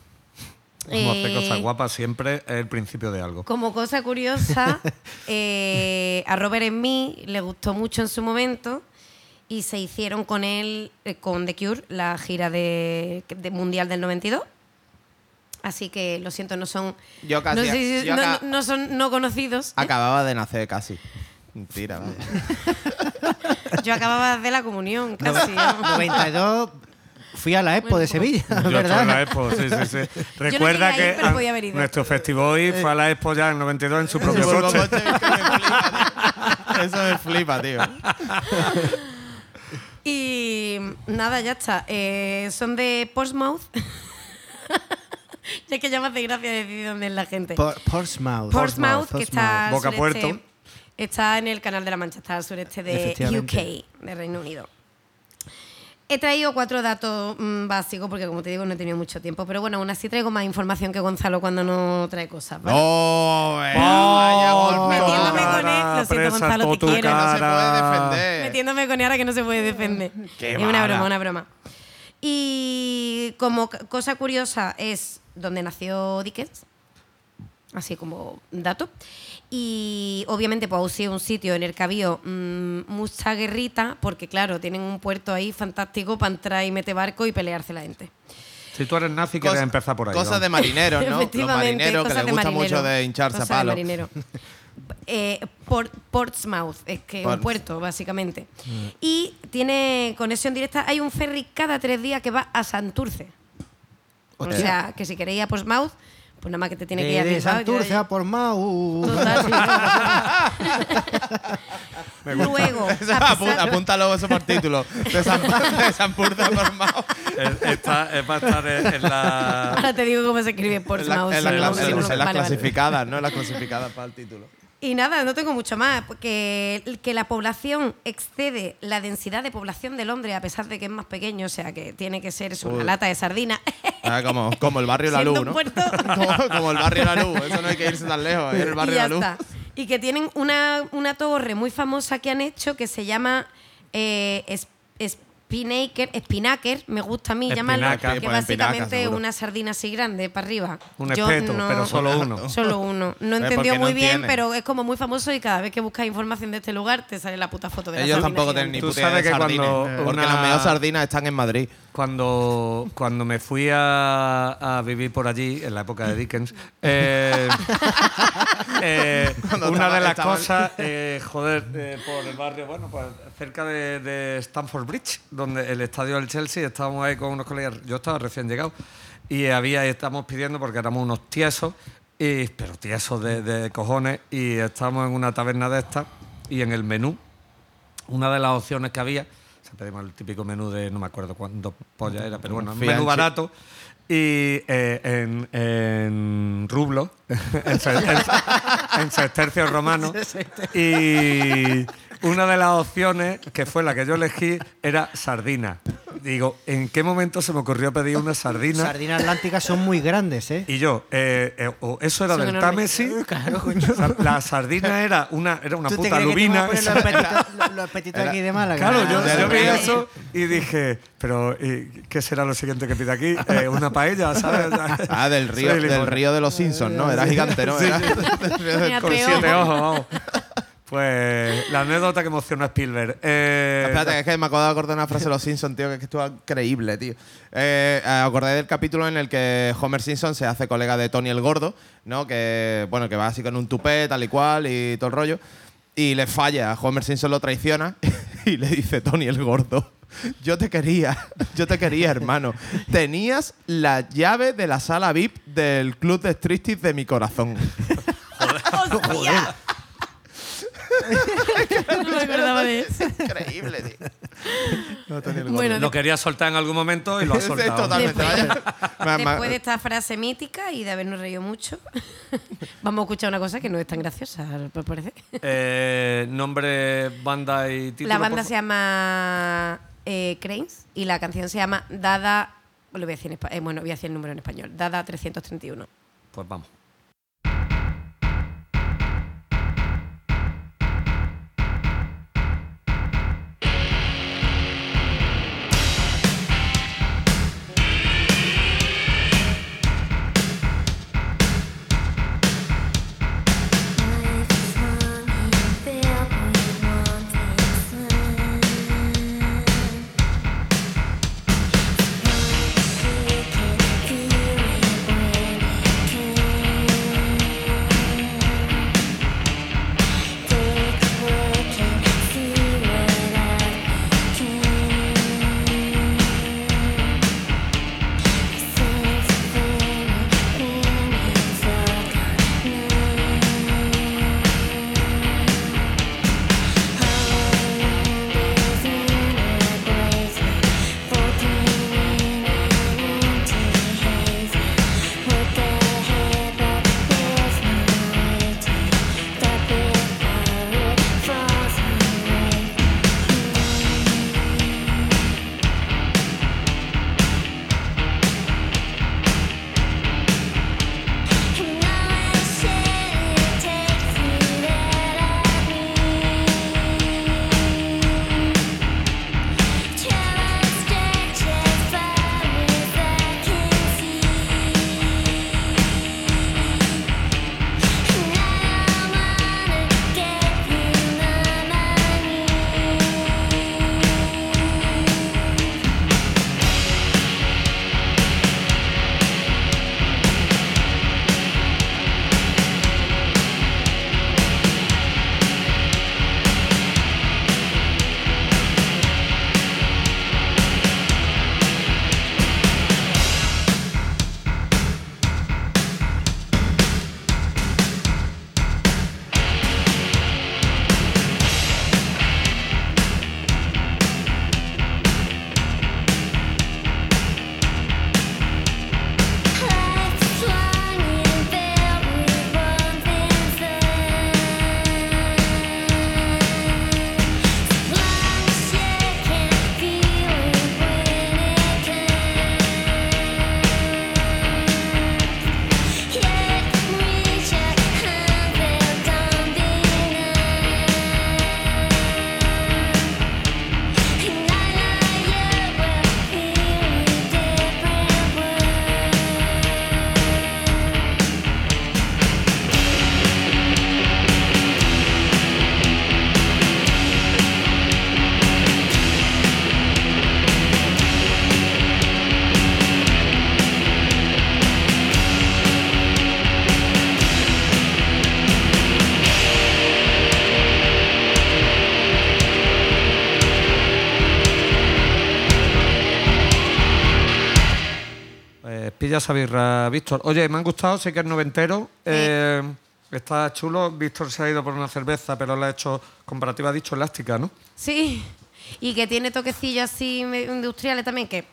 E: Como hace
H: Eh,
E: cosas guapas siempre es el principio de algo.
H: Como cosa curiosa, eh, a Robert en mí le gustó mucho en su momento y se hicieron con él, eh, con The Cure, la gira de, de Mundial del 92. Así que lo siento, no son.
F: Yo casi-
H: no, sé si-
F: yo
H: no-
F: acá-
H: no son no conocidos. ¿eh?
F: Acababa de nacer casi. Mentira, vaya.
H: Yo acababa de la comunión, casi. ¿no?
G: 92, fui a la Expo
H: Bueno,
G: de Sevilla,
E: Yo en la Expo, sí, sí, sí. Recuerda que
H: pero podía haber ido.
E: nuestro festival fue a la Expo ya en 92 en su propio coche.
F: coche, es que me flipa, tío. Eso me flipa, tío.
H: Y nada, ya está. Eh, son de Portsmouth. ya que ya me hace gracia decir dónde es la gente.
G: Por- Portsmouth.
H: Portsmouth, que está
E: Boca
H: sureste-
E: Puerto.
H: Está en el canal de la Mancha, está al sureste de. UK, de Reino Unido. He traído cuatro datos mm, básicos porque, como te digo, no he tenido mucho tiempo. Pero bueno, aún así traigo más información que Gonzalo cuando no trae cosas. ¿vale?
F: ¡Oh, eh, vaya golpe!
H: Metiéndome
E: cara,
H: con él, lo siento, Gonzalo, te quiero.
F: No se puede defender.
H: Metiéndome con él ahora que no se puede defender.
F: Qué
H: es una
F: mala.
H: broma, una broma. Y como cosa curiosa es donde nació Dickens, así como dato. Y obviamente pues ha sido un sitio en el que había mm, mucha guerrita, porque claro, tienen un puerto ahí fantástico para entrar y meter barco y pelearse la gente.
E: Si tú eres nazi, quieres empezar por ahí.
F: Cosas
E: ¿no?
F: de marineros, ¿no? Los marineros que les
H: de
F: gusta
H: marinero.
F: mucho de hincharse a
H: de
F: palo.
H: marinero. Eh, Port- Portsmouth, es que un puerto, básicamente. Y tiene conexión directa. Hay un ferry cada tres días que va a Santurce. O
G: Hostia.
H: sea, que si queréis ir a Portsmouth, pues nada más que te tiene que ir a
G: De, Santurce a Portsmouth.
H: Luego, a
F: apúntalo eso por título. De San, de San Purza por Mao.
E: Es- está- es para estar en, en la.
H: ahora te digo cómo se escribe
F: En, la-
H: Portsmouth.
F: en la en- las clasificadas, ¿no? En las clasificadas para el título.
H: Y nada, no tengo mucho más, porque que la población excede la densidad de población de Londres, a pesar de que es más pequeño, o sea que tiene que ser eso, una
F: Uy.
H: lata de sardina.
F: Ah, como, como el barrio La Luz, ¿no? Como, como el barrio La Luz. Eso no hay que irse tan lejos. Es el
H: y
F: barrio
H: ya
F: La Luz.
H: está. Y que tienen una, una torre muy famosa que han hecho que se llama eh, es- es- Spinnaker, Spinnaker, me gusta a mí llamarlo,
E: Espinaca,
H: que
F: pues,
H: básicamente es una sardina así grande para arriba.
E: Un
H: Yo
E: espeto,
H: no-
E: pero solo uno.
H: Solo uno. No
F: Eh,
H: entendió
F: no
H: muy bien,
F: tiene.
H: pero es como muy famoso y cada vez que buscas información de este lugar te sale la puta foto de la
F: Ellos
H: sardina
F: tampoco
H: gigante.
F: tienen ni
E: Tú
F: puta idea
E: sabes
F: de
E: que
F: sardines,
E: cuando
F: Porque
E: una-
F: las mejores sardinas están en Madrid.
E: Cuando, cuando me fui a, a vivir por allí, en la época de Dickens, eh, eh, una de las cosas, eh, joder, eh, por el barrio, bueno, pues cerca de, de Stamford Bridge, donde el estadio del Chelsea, estábamos ahí con unos colegas, yo estaba recién llegado, y había, estamos pidiendo porque éramos unos tiesos, y, pero tiesos de, de cojones, y estábamos en una taberna de estas, y en el menú, una de las opciones que había, o sea, pedimos el típico menú de, no me acuerdo cuánto polla era, pero bueno, un menú barato. Y eh, en, en rublo, en, en- en sestercios romanos. Y una de las opciones, que fue la que yo elegí, era sardina. Digo, ¿en qué momento se me ocurrió pedir una sardina?
G: Sardinas atlánticas son muy grandes, ¿eh?
E: Y yo, eh, eh, eso era
H: Son
E: del. Támesis. O sea, la sardina era una, era una
G: ¿Tú te
E: puta
G: crees que te van a
E: lubina.
G: los apetitos, los- aquí de Málaga?
E: Claro, yo, yo vi eso y dije, pero ¿y ¿qué será lo siguiente que pide aquí? Eh, una paella, ¿sabes?
F: Ah, del río, del río de los Simpsons, ¿no? Era gigante, ¿no?
E: Sí,
F: Era-
E: sí.
F: del río del
H: Mira,
E: Con siete ojos, vamos. Pues la anécdota que emociona a Spielberg. Eh,
F: Espérate, que es que me acabo de acordar una frase de los Simpsons, tío, que es que estuvo increíble, tío. Eh, eh, acordé del capítulo en el que Homer Simpson se hace colega de Tony el Gordo, ¿no? Que, bueno, que va así con un tupé, tal y cual, y todo el rollo. Y le falla, Homer Simpson lo traiciona y le dice Tony el Gordo. Yo te quería, yo te quería, hermano. Tenías la llave de la sala VIP del club de striptease de mi corazón.
H: ¡Hostia! No me acordaba de eso.
F: Increíble, tío. No, Tony el Gordo.
H: Bueno,
E: lo quería soltar en algún momento y lo ha soltado.
F: totalmente.
H: Después- de esta frase mítica y de habernos reído mucho, vamos a escuchar una cosa que no es tan graciosa, me parece.
E: Eh, nombre, banda y título.
H: La banda
E: por
H: se llama eh, Cranes y la canción se llama Dada. Lo voy a decir en eh, bueno, voy a decir el número en español. Dada 331.
E: favor. Pues vamos. Esa birra, Víctor. Oye, me han gustado, sé que es noventero. eh, está chulo. Víctor se ha ido por una cerveza, pero la ha hecho comparativa, ha dicho elástica, ¿no?
H: Sí, y que tiene toquecillos así industriales también, que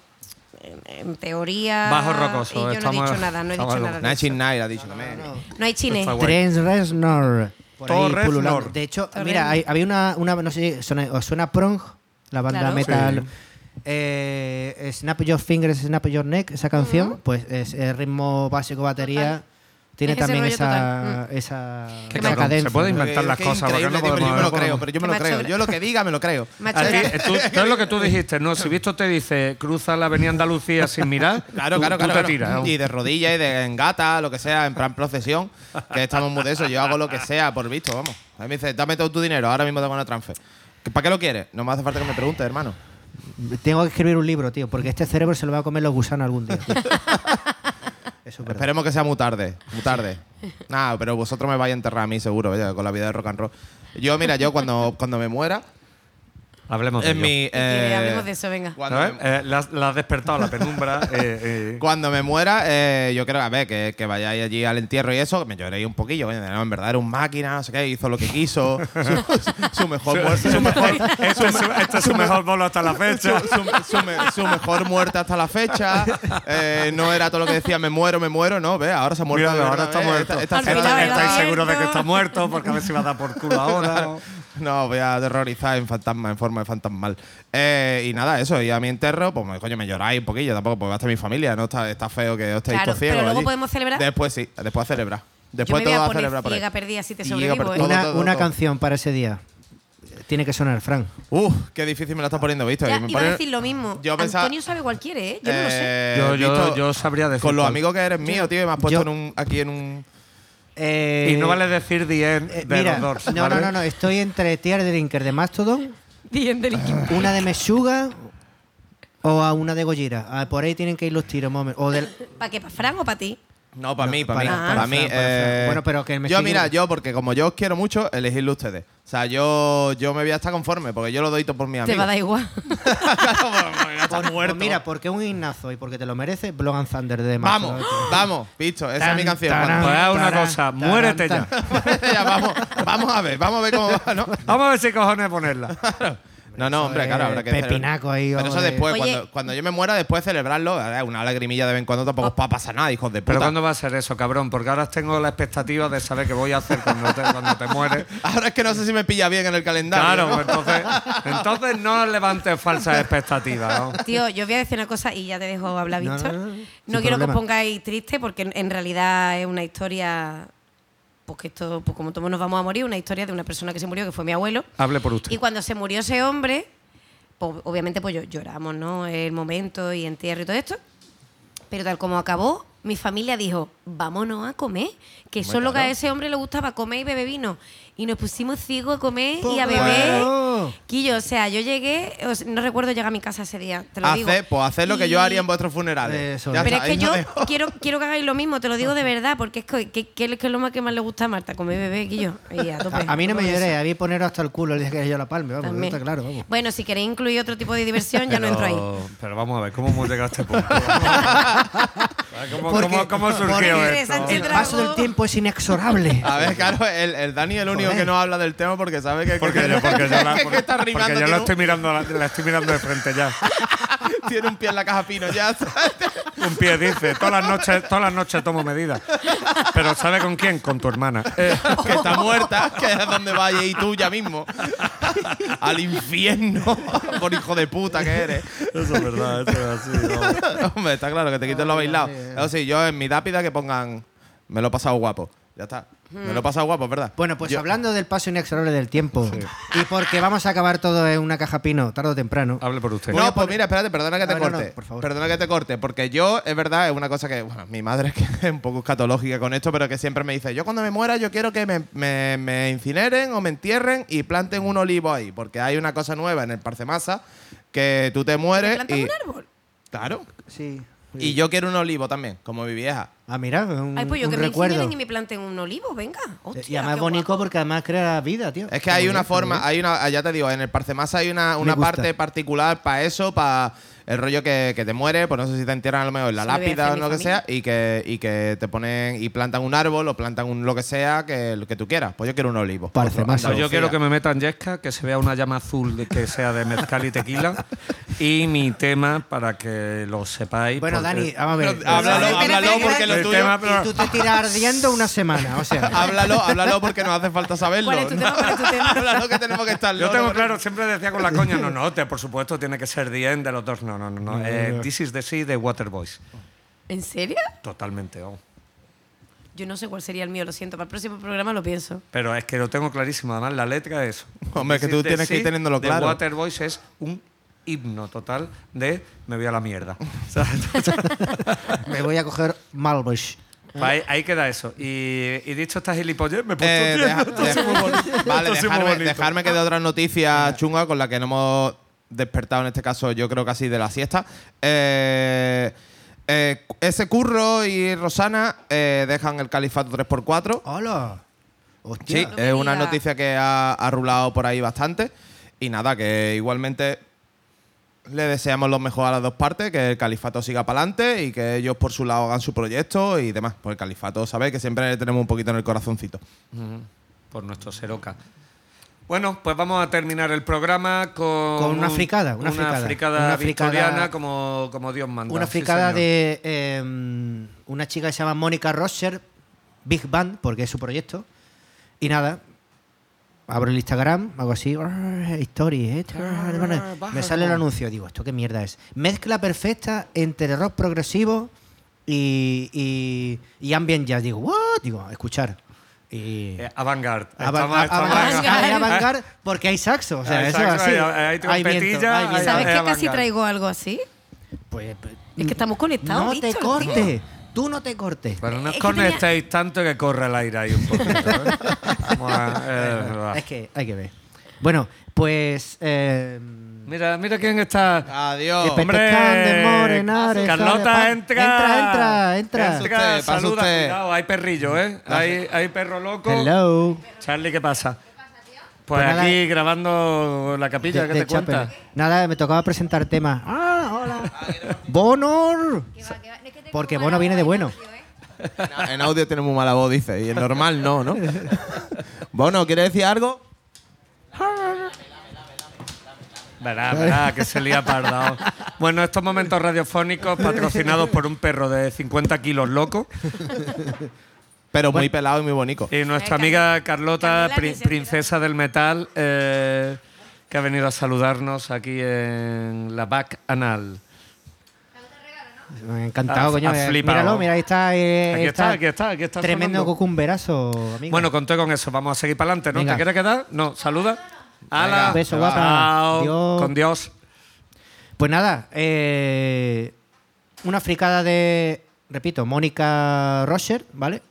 H: en, en teoría.
E: Bajo rocoso,
H: Y yo no he dicho nada, no he dicho nada.
F: Night
H: eso.
F: Night ha dicho también.
H: No hay
G: Reznor. Por ahí
E: Torres
G: pululando.
E: Nor.
G: De hecho,
H: Torres
G: mira, hay- había una, una no sé si suena, os suena Prong, la banda
H: Claro.
G: metal.
E: Sí.
G: Eh, Snap Your Fingers, Snap Your Neck, esa canción, pues es el ritmo básico batería. Tiene
H: Es
G: también esa.
H: Mm.
G: esa,
E: Qué
G: esa cadencia.
E: se puede inventar las cosas, no
F: tío, pero yo
E: podemos-
F: me lo
E: no
F: creo,
E: podemos-
F: pero yo me lo creo. Yo lo que diga me lo creo.
E: Eh, tú- ¿Qué es lo que tú dijiste? No, si Víctor te dice cruza la avenida Andalucía sin mirar,
F: Claro,
E: tú,
F: claro,
E: tú
F: claro.
E: te
F: claro.
E: tiras.
F: Y de rodillas y de engata, lo que sea, en plan procesión, que estamos muy de eso. Yo hago lo que sea por visto, vamos. A mí me dice, dame todo tu dinero, ahora mismo tengo una transfer. ¿Para qué lo quieres? No me hace falta que me preguntes, hermano.
G: Tengo que escribir un libro, tío, porque este cerebro se lo va a comer los gusanos algún día. Eso es.
F: Esperemos que sea muy tarde, muy tarde. Nada, pero vosotros me vais a enterrar a mí seguro, con la vida de rock and roll. Yo, mira, yo cuando, cuando me muera,
E: Hablemos de
F: en
E: ello.
F: mi... eh,
H: hablemos de eso, venga.
F: Cuando,
E: ¿Sabes?
F: me,
E: Eh, la, has- la has despertado la penumbra. eh, eh.
F: cuando me muera, eh, yo quiero, a ver, que, que vayáis allí al entierro y eso, que me lloréis un poquillo. no, en verdad era un máquina, no sé qué, hizo lo que quiso. su, su mejor muerte. Su mejor,
E: Este es su, este es su mejor bolo hasta la fecha.
F: su- su me- su mejor muerte hasta la fecha. Eh, no era todo lo que decía, me muero, me muero. No, ve, ahora se ha muerto.
E: Mira,
F: de
E: ahora está
F: ve,
E: muerto. ¿Estáis seguros de que está muerto? Porque a ver si va a dar por culo ahora.
F: No, voy a aterrorizar en fantasma, en forma de fantasmal. Eh, y nada, eso, y a mi enterro, pues coño, me lloráis un poquillo, tampoco, porque va a estar mi familia, no está, está feo que os estéis
H: Claro,
F: ciegos
H: pero luego
F: allí.
H: podemos celebrar.
F: Después sí, después a celebrar.
H: Yo
F: Después
H: me voy
F: todo
H: a poner
F: celebrar por ahí.
H: ciega perdida si te
F: Ciega,
H: sobrevivo, ¿eh?
F: todo,
G: una
F: todo,
G: una
F: todo.
G: canción para ese día. Tiene que sonar, Frank.
F: Uf, qué difícil me la estás poniendo, ¿viste?
H: Ya,
F: Me
H: iba a
F: pone-
H: decir lo mismo.
F: Yo pensaba-
H: Antonio sabe cuál quiere, ¿eh? Yo no lo sé.
F: Eh,
E: Yo, yo,
F: visto-
E: yo sabría decir.
F: Con los
E: cuál.
F: amigos que eres mío, tío, y me has puesto
G: yo-
F: en un, aquí en un.
G: Eh,
E: Y no vale decir the end
G: eh,
E: de
G: mira,
E: los Doors.
G: no,
E: ¿vale?
G: no, no, no, estoy entre Tear Drinker de Mastodon,
H: Bien del equipo.
G: una de Meshuga o a una de Gojira. Ah, por ahí tienen que ir los tiros. O del,
H: ¿Para qué? ¿Para Fran o para ti?
F: No, para mí, para mí.
G: para-
F: Para,
G: para
F: mí.
G: Fran,
F: eh,
G: Bueno, pero que me
F: Yo, mira, yo, porque como yo os quiero mucho, elegidlo ustedes. O sea, yo, yo me voy a estar conforme, porque yo lo doy todo por mi amigo.
H: Te va a dar igual.
G: Pues mira, porque es un himnazo y porque te lo merece, Blood and Thunder de
F: Vamos,
G: Mastodon.
F: vamos, visto, esa es mi canción.
E: Pues haz una
G: Tarán,
E: cosa,
G: tarán,
E: muérete ya.
F: Ya, vamos, vamos a ver, vamos a ver cómo va, ¿no?
E: Vamos a ver si cojones ponerla.
F: No, no, hombre, claro, habrá que.
G: Pepinaco ahí.
F: Pero eso
G: de-
F: después, cuando, cuando yo me muera, después celebrarlo, eh, una lagrimilla de vez en cuando tampoco os va a pasar nada, hijos de
E: Pero
F: puta.
E: ¿cuándo va a ser eso, cabrón? Porque ahora tengo la expectativa de saber qué voy a hacer cuando te, cuando te mueres.
F: Ahora es que no sé si me pilla bien en el calendario.
E: Claro,
F: ¿no?
E: pues entonces, entonces no levantes falsas expectativas. ¿no?
H: Tío, yo voy a decir una cosa y ya te dejo hablar, Víctor.
G: no,
H: No,
G: no, sin
H: quiero que os pongáis triste porque en realidad es una historia. Porque esto, pues como todos nos vamos a morir, una historia de una persona que se murió, que fue mi abuelo.
E: Hable por usted.
H: Y cuando se murió ese hombre, pues, obviamente pues lloramos, ¿no? El momento y entierro y todo esto. Pero tal como acabó, mi familia dijo, vámonos a comer. Que solo que a ese hombre le gustaba comer y beber vino. Y nos pusimos ciegos a comer y a beber.
G: Claro.
H: Quillo, o sea, yo llegué, o sea, no recuerdo llegar a mi casa ese día, te lo digo.
F: Haced, pues haced lo que yo
H: Y-
F: haría en vuestros funerales.
G: Eso.
H: Pero
F: está,
H: es que yo quiero, quiero que hagáis lo mismo, te lo digo de verdad, porque es que, que, que es lo más que más le gusta a Marta, comer bebé, Quillo. Y a, tope.
G: A, a mí no me lloré, a mí poner hasta el culo el día que yo la palme, vamos, está claro, vamos.
H: Bueno, si queréis incluir otro tipo de diversión, ya no entro ahí.
E: Pero, pero vamos a ver, ¿cómo hemos llegado a este punto? ¿Cómo,
G: Porque-
E: cómo, cómo surgió esto?
G: El paso del tiempo es inexorable.
F: A ver, claro, el, el Dani es el único Que no habla del tema porque sabe que,
E: Porque
F: que-
E: yo, porque yo la,
F: que- que está
E: porque
F: rimando,
E: yo
F: un-
E: estoy mirando, la, la estoy mirando de frente ya.
F: tiene un pie en la caja pino ya.
E: Un pie dice, todas las noches, todas las noches tomo medidas. Pero ¿sabe con quién? Con tu hermana. Eh,
F: que está muerta, que es donde vaya y tú ya mismo. Al infierno, por hijo de puta que eres.
E: eso es verdad, eso es así.
F: Hombre, está claro que te quiten lo bailado. Eso sí, yo en mi lápida que pongan me lo he pasado guapo. Ya está. Me lo he pasado guapo, ¿verdad?
G: Bueno, pues
F: Yo-
G: hablando del paso inexorable del tiempo y porque vamos a acabar todo en una caja pino, tarde o temprano.
E: Hable por usted.
F: No, pues mira, espérate, perdona que te
G: Ah, no, no,
F: corte.
G: por favor.
F: Perdona que te corte, porque yo, es verdad, es una cosa que, bueno, mi madre es que es un poco escatológica con esto, pero que siempre me dice, yo cuando me muera yo quiero que me, me- me incineren o me entierren y planten un olivo ahí, porque hay una cosa nueva en el Parcemasa, que tú te mueres
H: ¿Plantas
F: y...
H: un árbol?
F: Claro.
G: Sí.
F: Y yo quiero un olivo también, como mi vieja.
G: Ah, mira, un,
H: Ay, pues yo
G: un
H: que me
G: recuerdo.
H: incineren y me planten un olivo, venga. Hostia,
G: y además
H: qué
G: bonito
H: guapo.
G: porque además crea vida, tío.
F: Es que hay una forma, hay una, ya te digo, en el Parcemasa hay una, una parte particular para eso, para El rollo que, que te muere, pues no sé si te entierran a lo mejor en la lápida o
H: mi
F: lo que
H: familia.
F: sea, y que, y que te ponen y plantan un árbol o plantan un lo que sea que, que tú quieras. Pues yo quiero un olivo.
G: Parece
F: Pues,
G: más.
E: Pues yo quiero que me metan yesca, que se vea una llama azul de que sea de mezcal y tequila. y mi tema, para que lo sepáis.
G: Bueno,
E: porque-
G: Dani, vamos a ver.
F: Pero háblalo, háblalo
H: espera,
F: porque lo
E: el
F: tuyo.
E: tema-
G: Y tú te tiras ardiendo una semana, o sea.
F: Háblalo, háblalo porque nos hace falta saberlo.
H: ¿Cuál es tu tema? ¿Cuál es tu tema?
F: háblalo que tenemos que estar
E: Yo tengo claro, siempre decía con la coña, no, no, te, por supuesto tiene que ser The End de los dos. No, no, no. no. Eh, This is the Sea de Waterboys.
H: ¿En serio?
E: Totalmente. oh.
H: Yo no sé cuál sería el mío, lo siento. Para el próximo programa lo pienso.
E: Pero es que lo tengo clarísimo. Además, la letra es.
F: Hombre, que
E: This
F: tú tienes que ir teniéndolo
E: de
F: claro.
E: Waterboys es un himno total de me voy a la mierda.
G: Me voy a coger Malbush.
E: pues ahí, ahí queda eso. Y, y dicho esta gilipollez, me he puesto
F: Eh, deja-
E: bonito.
F: Vale, dejarme, dejarme que de otra noticia chunga con la que no hemos despertado en este caso, yo creo casi de la siesta. Eh, eh, ese curro y Rosana eh, dejan el califato 3x4.
G: ¡Hola! Hostia.
F: Sí,
H: No
F: es una noticia que ha, ha rulado por ahí bastante. Y nada, que igualmente le deseamos lo mejor a las dos partes, que el califato siga para adelante y que ellos por su lado hagan su proyecto y demás. Pues el califato, sabéis que siempre le tenemos un poquito en el corazoncito.
E: por nuestro Seroca. Bueno, pues vamos a terminar el programa con,
G: Con una
E: un-
G: fricada, una fricada.
E: fricada
G: Una fricada-
E: victoriana como, como Dios manda.
G: Una fricada de eh, una chica que se llama Mónica Rosser, Big Band, porque es su proyecto. Y nada, abro el Instagram, hago así, "Arr, story, eh, me sale el anuncio, digo, ¿esto qué mierda es? Mezcla perfecta entre rock progresivo y, y, y ambient jazz. Digo, ¿what? Digo, escuchar. Y,
E: Eh, Avant-garde.
G: Porque hay saxo, o sea,
E: Hay
G: eso
E: saxo,
G: así.
E: hay- hay trompetilla,
G: viento,
E: hay-
G: viento.
H: ¿Sabes
E: es
H: que casi traigo algo así?
G: Pues, pues,
H: Es que estamos conectados.
G: no te cortes, tú no te cortes.
E: Pero no
H: Es
E: os
H: que tenía-
E: conectéis tanto que corre el aire ahí un poquito. ¿eh? Vamos a- eh.
G: Es que hay que ver. Bueno, pues. Eh,
E: Mira, mira quién está.
F: Adiós.
E: Hombre, Carlota, entra.
G: entra, entra, entra.
F: Usted, pasa
E: saluda,
F: usted.
E: cuidado, hay perrillo, ¿eh? Hay, hay perro loco.
G: Hello.
E: Charlie, ¿qué pasa? Pues,
G: Pues nada,
E: aquí grabando la capilla,
G: De-
E: ¿qué
G: de
E: te cuentas?
G: Chapel. Nada, me tocaba presentar temas. Ah, hola. Bonor. Porque Bono viene de bueno.
F: En audio tiene muy mala voz, dice. Y en normal no, ¿no? Bueno, ¿quiere decir algo?
E: Verá, verá, que se lía pardao. Bueno, estos momentos radiofónicos patrocinados por un perro de 50 kilos loco
F: Pero muy pelado y muy bonito.
E: y nuestra
H: Eh,
E: amiga Carlota, pri- princesa del metal, eh, que ha venido a saludarnos aquí en la Back Anal.
G: Me ha encantado,
E: Ha-
G: coño.
E: ha
G: eh,
E: flipado.
G: Míralo, mira, ahí está. eh,
E: Aquí está, aquí está, aquí está
G: Tremendo
E: sonando.
G: cucumberazo, amigo.
E: Bueno, conté con eso. Vamos a seguir para adelante, ¿no?
G: Venga.
E: ¿Te quieres quedar? No, saluda. ¡Hala!
G: Un beso, guapa.
E: Con Dios.
G: Pues nada, eh, una fricada de, repito, Mónica Rocher, ¿vale?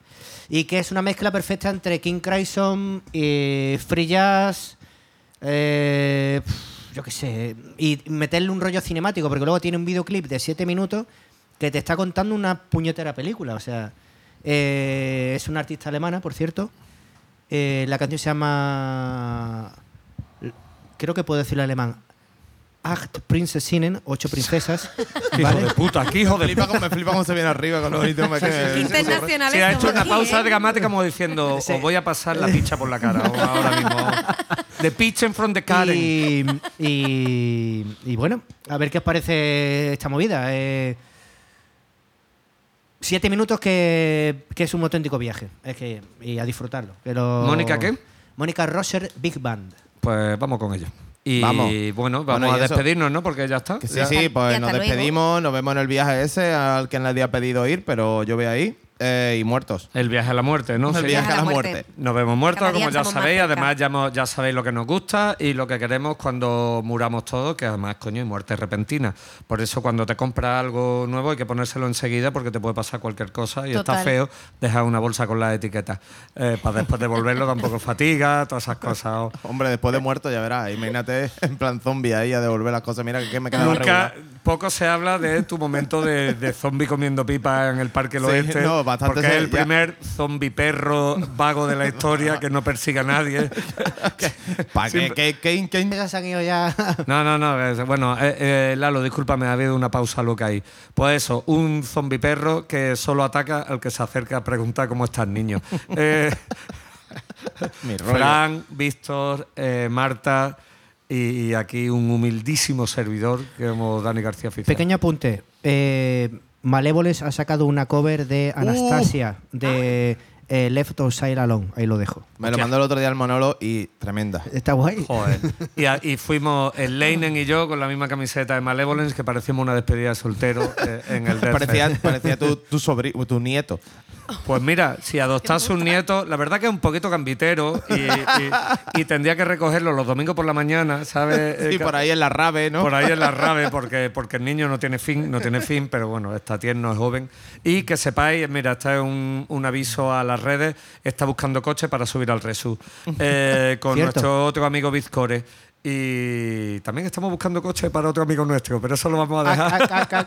G: Y que es una mezcla perfecta entre King Crimson y Free Jazz, eh, yo qué sé, y meterle un rollo cinemático, porque luego tiene un videoclip de 7 minutos que te está contando una puñetera película, o sea, eh, es una artista alemana, por cierto. Eh, la canción se llama, creo que puedo decirlo en alemán, Acht Prinzessinnen, ocho princesas.
E: Hijo
G: ¿vale?
E: de puta, aquí, hijo
F: Me
E: de
F: flipa, cómo, me flipa cómo se viene arriba con los me- que-
H: Internacional.
E: Se ha hecho una pausa
H: ¿eh?
E: dramática como diciendo, os voy a pasar la picha por la cara ahora mismo. The pitching from the Karen.
G: Y, y- y bueno, a ver qué os parece esta movida. Eh, siete minutos que, que es un auténtico viaje. Es que, y a disfrutarlo. Pero-
E: ¿Mónica qué?
G: Mónica Roser Big Band.
E: Pues vamos con ello. Y
F: Vamos.
E: bueno, vamos
F: Bueno, y
E: a
F: eso-
E: despedirnos, ¿no? Porque ya está.
F: Que sí,
E: Ya-
F: sí, pues nos
H: luego.
F: despedimos, nos vemos en el viaje ese al que nadie ha pedido ir, pero yo voy ahí. Eh, y muertos.
E: El viaje a la muerte, ¿no?
F: El
E: Sí.
F: viaje a la muerte.
E: Nos vemos muertos,
H: Cada
E: como ya sabéis. Además, ya, hemos- ya sabéis lo que nos gusta y lo que queremos cuando muramos todos, que además, coño, hay muerte repentina. Por eso, cuando te compras algo nuevo, hay que ponérselo enseguida porque te puede pasar cualquier cosa y está feo dejar una bolsa con las etiquetas. Eh, para después devolverlo tampoco fatiga, todas esas cosas.
F: Hombre, después de muerto ya verás. Imagínate en plan zombie ahí a devolver las cosas. Mira que me queda
E: Nunca, poco se habla de tu momento de, de zombie comiendo pipa en el Parque del
F: Sí,
E: Oeste.
F: no, bastante
E: porque es el
F: ya.
E: primer zombie perro vago de la historia que no persigue a nadie.
F: ¿Para qué? ¿Qué- qué- qué-
G: Esas se han ido ya.
E: No, no, no. bueno, eh, eh, Lalo, discúlpame, ha habido una pausa loca ahí. Pues eso, un zombi perro que solo ataca al que se acerca a preguntar cómo están niños. Eh. Fran, Víctor, eh, Marta y, aquí un humildísimo servidor que como Dani García Oficial.
G: Pequeño apunte. Eh, Malévoles ha sacado una cover de Anastasia de eh, Left Outside Alone. Ahí lo dejo.
F: Me lo mandó el otro día el monólogo y tremenda.
G: Está guay.
E: Joder. Y, a- y fuimos el Leinen y yo con la misma camiseta de Malevolence que parecíamos una despedida de soltero eh, en el Death
F: Parecía,
E: Fest.
F: parecía tu, tu, sobri- tu nieto.
E: Pues mira, si adoptase un nieto, la verdad que es un poquito gambitero y, y- y tendría que recogerlo los domingos por la mañana, ¿sabes?
F: Y
E: Eh,
F: por ahí en la rave, ¿no?
E: Por ahí en la rave, porque, porque el niño no tiene fin, no tiene fin, pero bueno, está tierno, es joven. Y que sepáis, mira, este es un, un aviso a las redes, está buscando coche para subir al Resu. Eh, con
G: Cierto.
E: nuestro otro amigo Bizcore. Y también estamos buscando coche para otro amigo nuestro, pero eso lo vamos a dejar.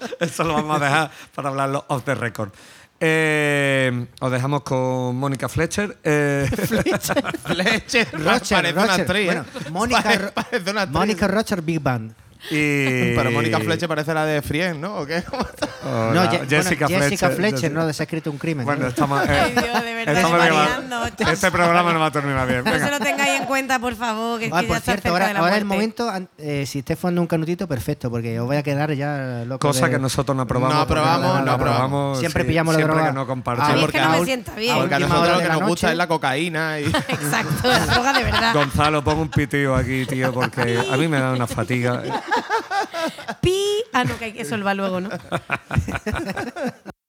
E: Eso lo vamos a dejar para hablarlo off the record. Eh, os dejamos con Mónica Fletcher. Eh,
F: Fletcher.
G: Rocher,
F: parece una
G: Rocher.
F: actriz.
G: Bueno,
F: ¿eh?
G: Mónica, Ro-
F: una actriz.
G: Mónica Rocher Big Band.
E: Y,
F: Pero Mónica Fletcher parece la de Frien, ¿no? ¿O qué?
G: No,
E: Jessica,
G: bueno, Jessica
E: Fletcher.
G: Fletcher, no, se ha escrito un crimen.
E: Bueno,
G: ¿no?
E: estamos. eh,
H: Ay, Dios, de verdad,
E: estamos bien-
H: variando.
E: Este programa no va a terminar bien.
H: No
E: Venga.
H: se lo tengáis en cuenta, por favor, que, es
G: Ah,
H: que ya
G: por
H: está
G: cierto,
H: cerca
G: ahora,
H: de la
G: ahora es el momento, eh, si estés fumando un canutito, perfecto, porque os voy a quedar ya loco.
E: Cosa
G: de-
E: que nosotros no aprobamos.
F: No
E: porque
F: aprobamos, no
E: aprobamos.
G: Siempre
E: sí,
G: pillamos la
E: siempre
G: droga.
E: que no
H: A
E: compartimos.
H: mí es
F: porque
H: que no me
F: a-
H: sienta bien.
F: Porque a nosotros lo que nos gusta es la cocaína y
H: Exacto, la droga de verdad.
E: Gonzalo, pon un pitío aquí, tío, porque a mí me da una fatiga.
H: Pi. Ah, no, que eso va luego, ¿no?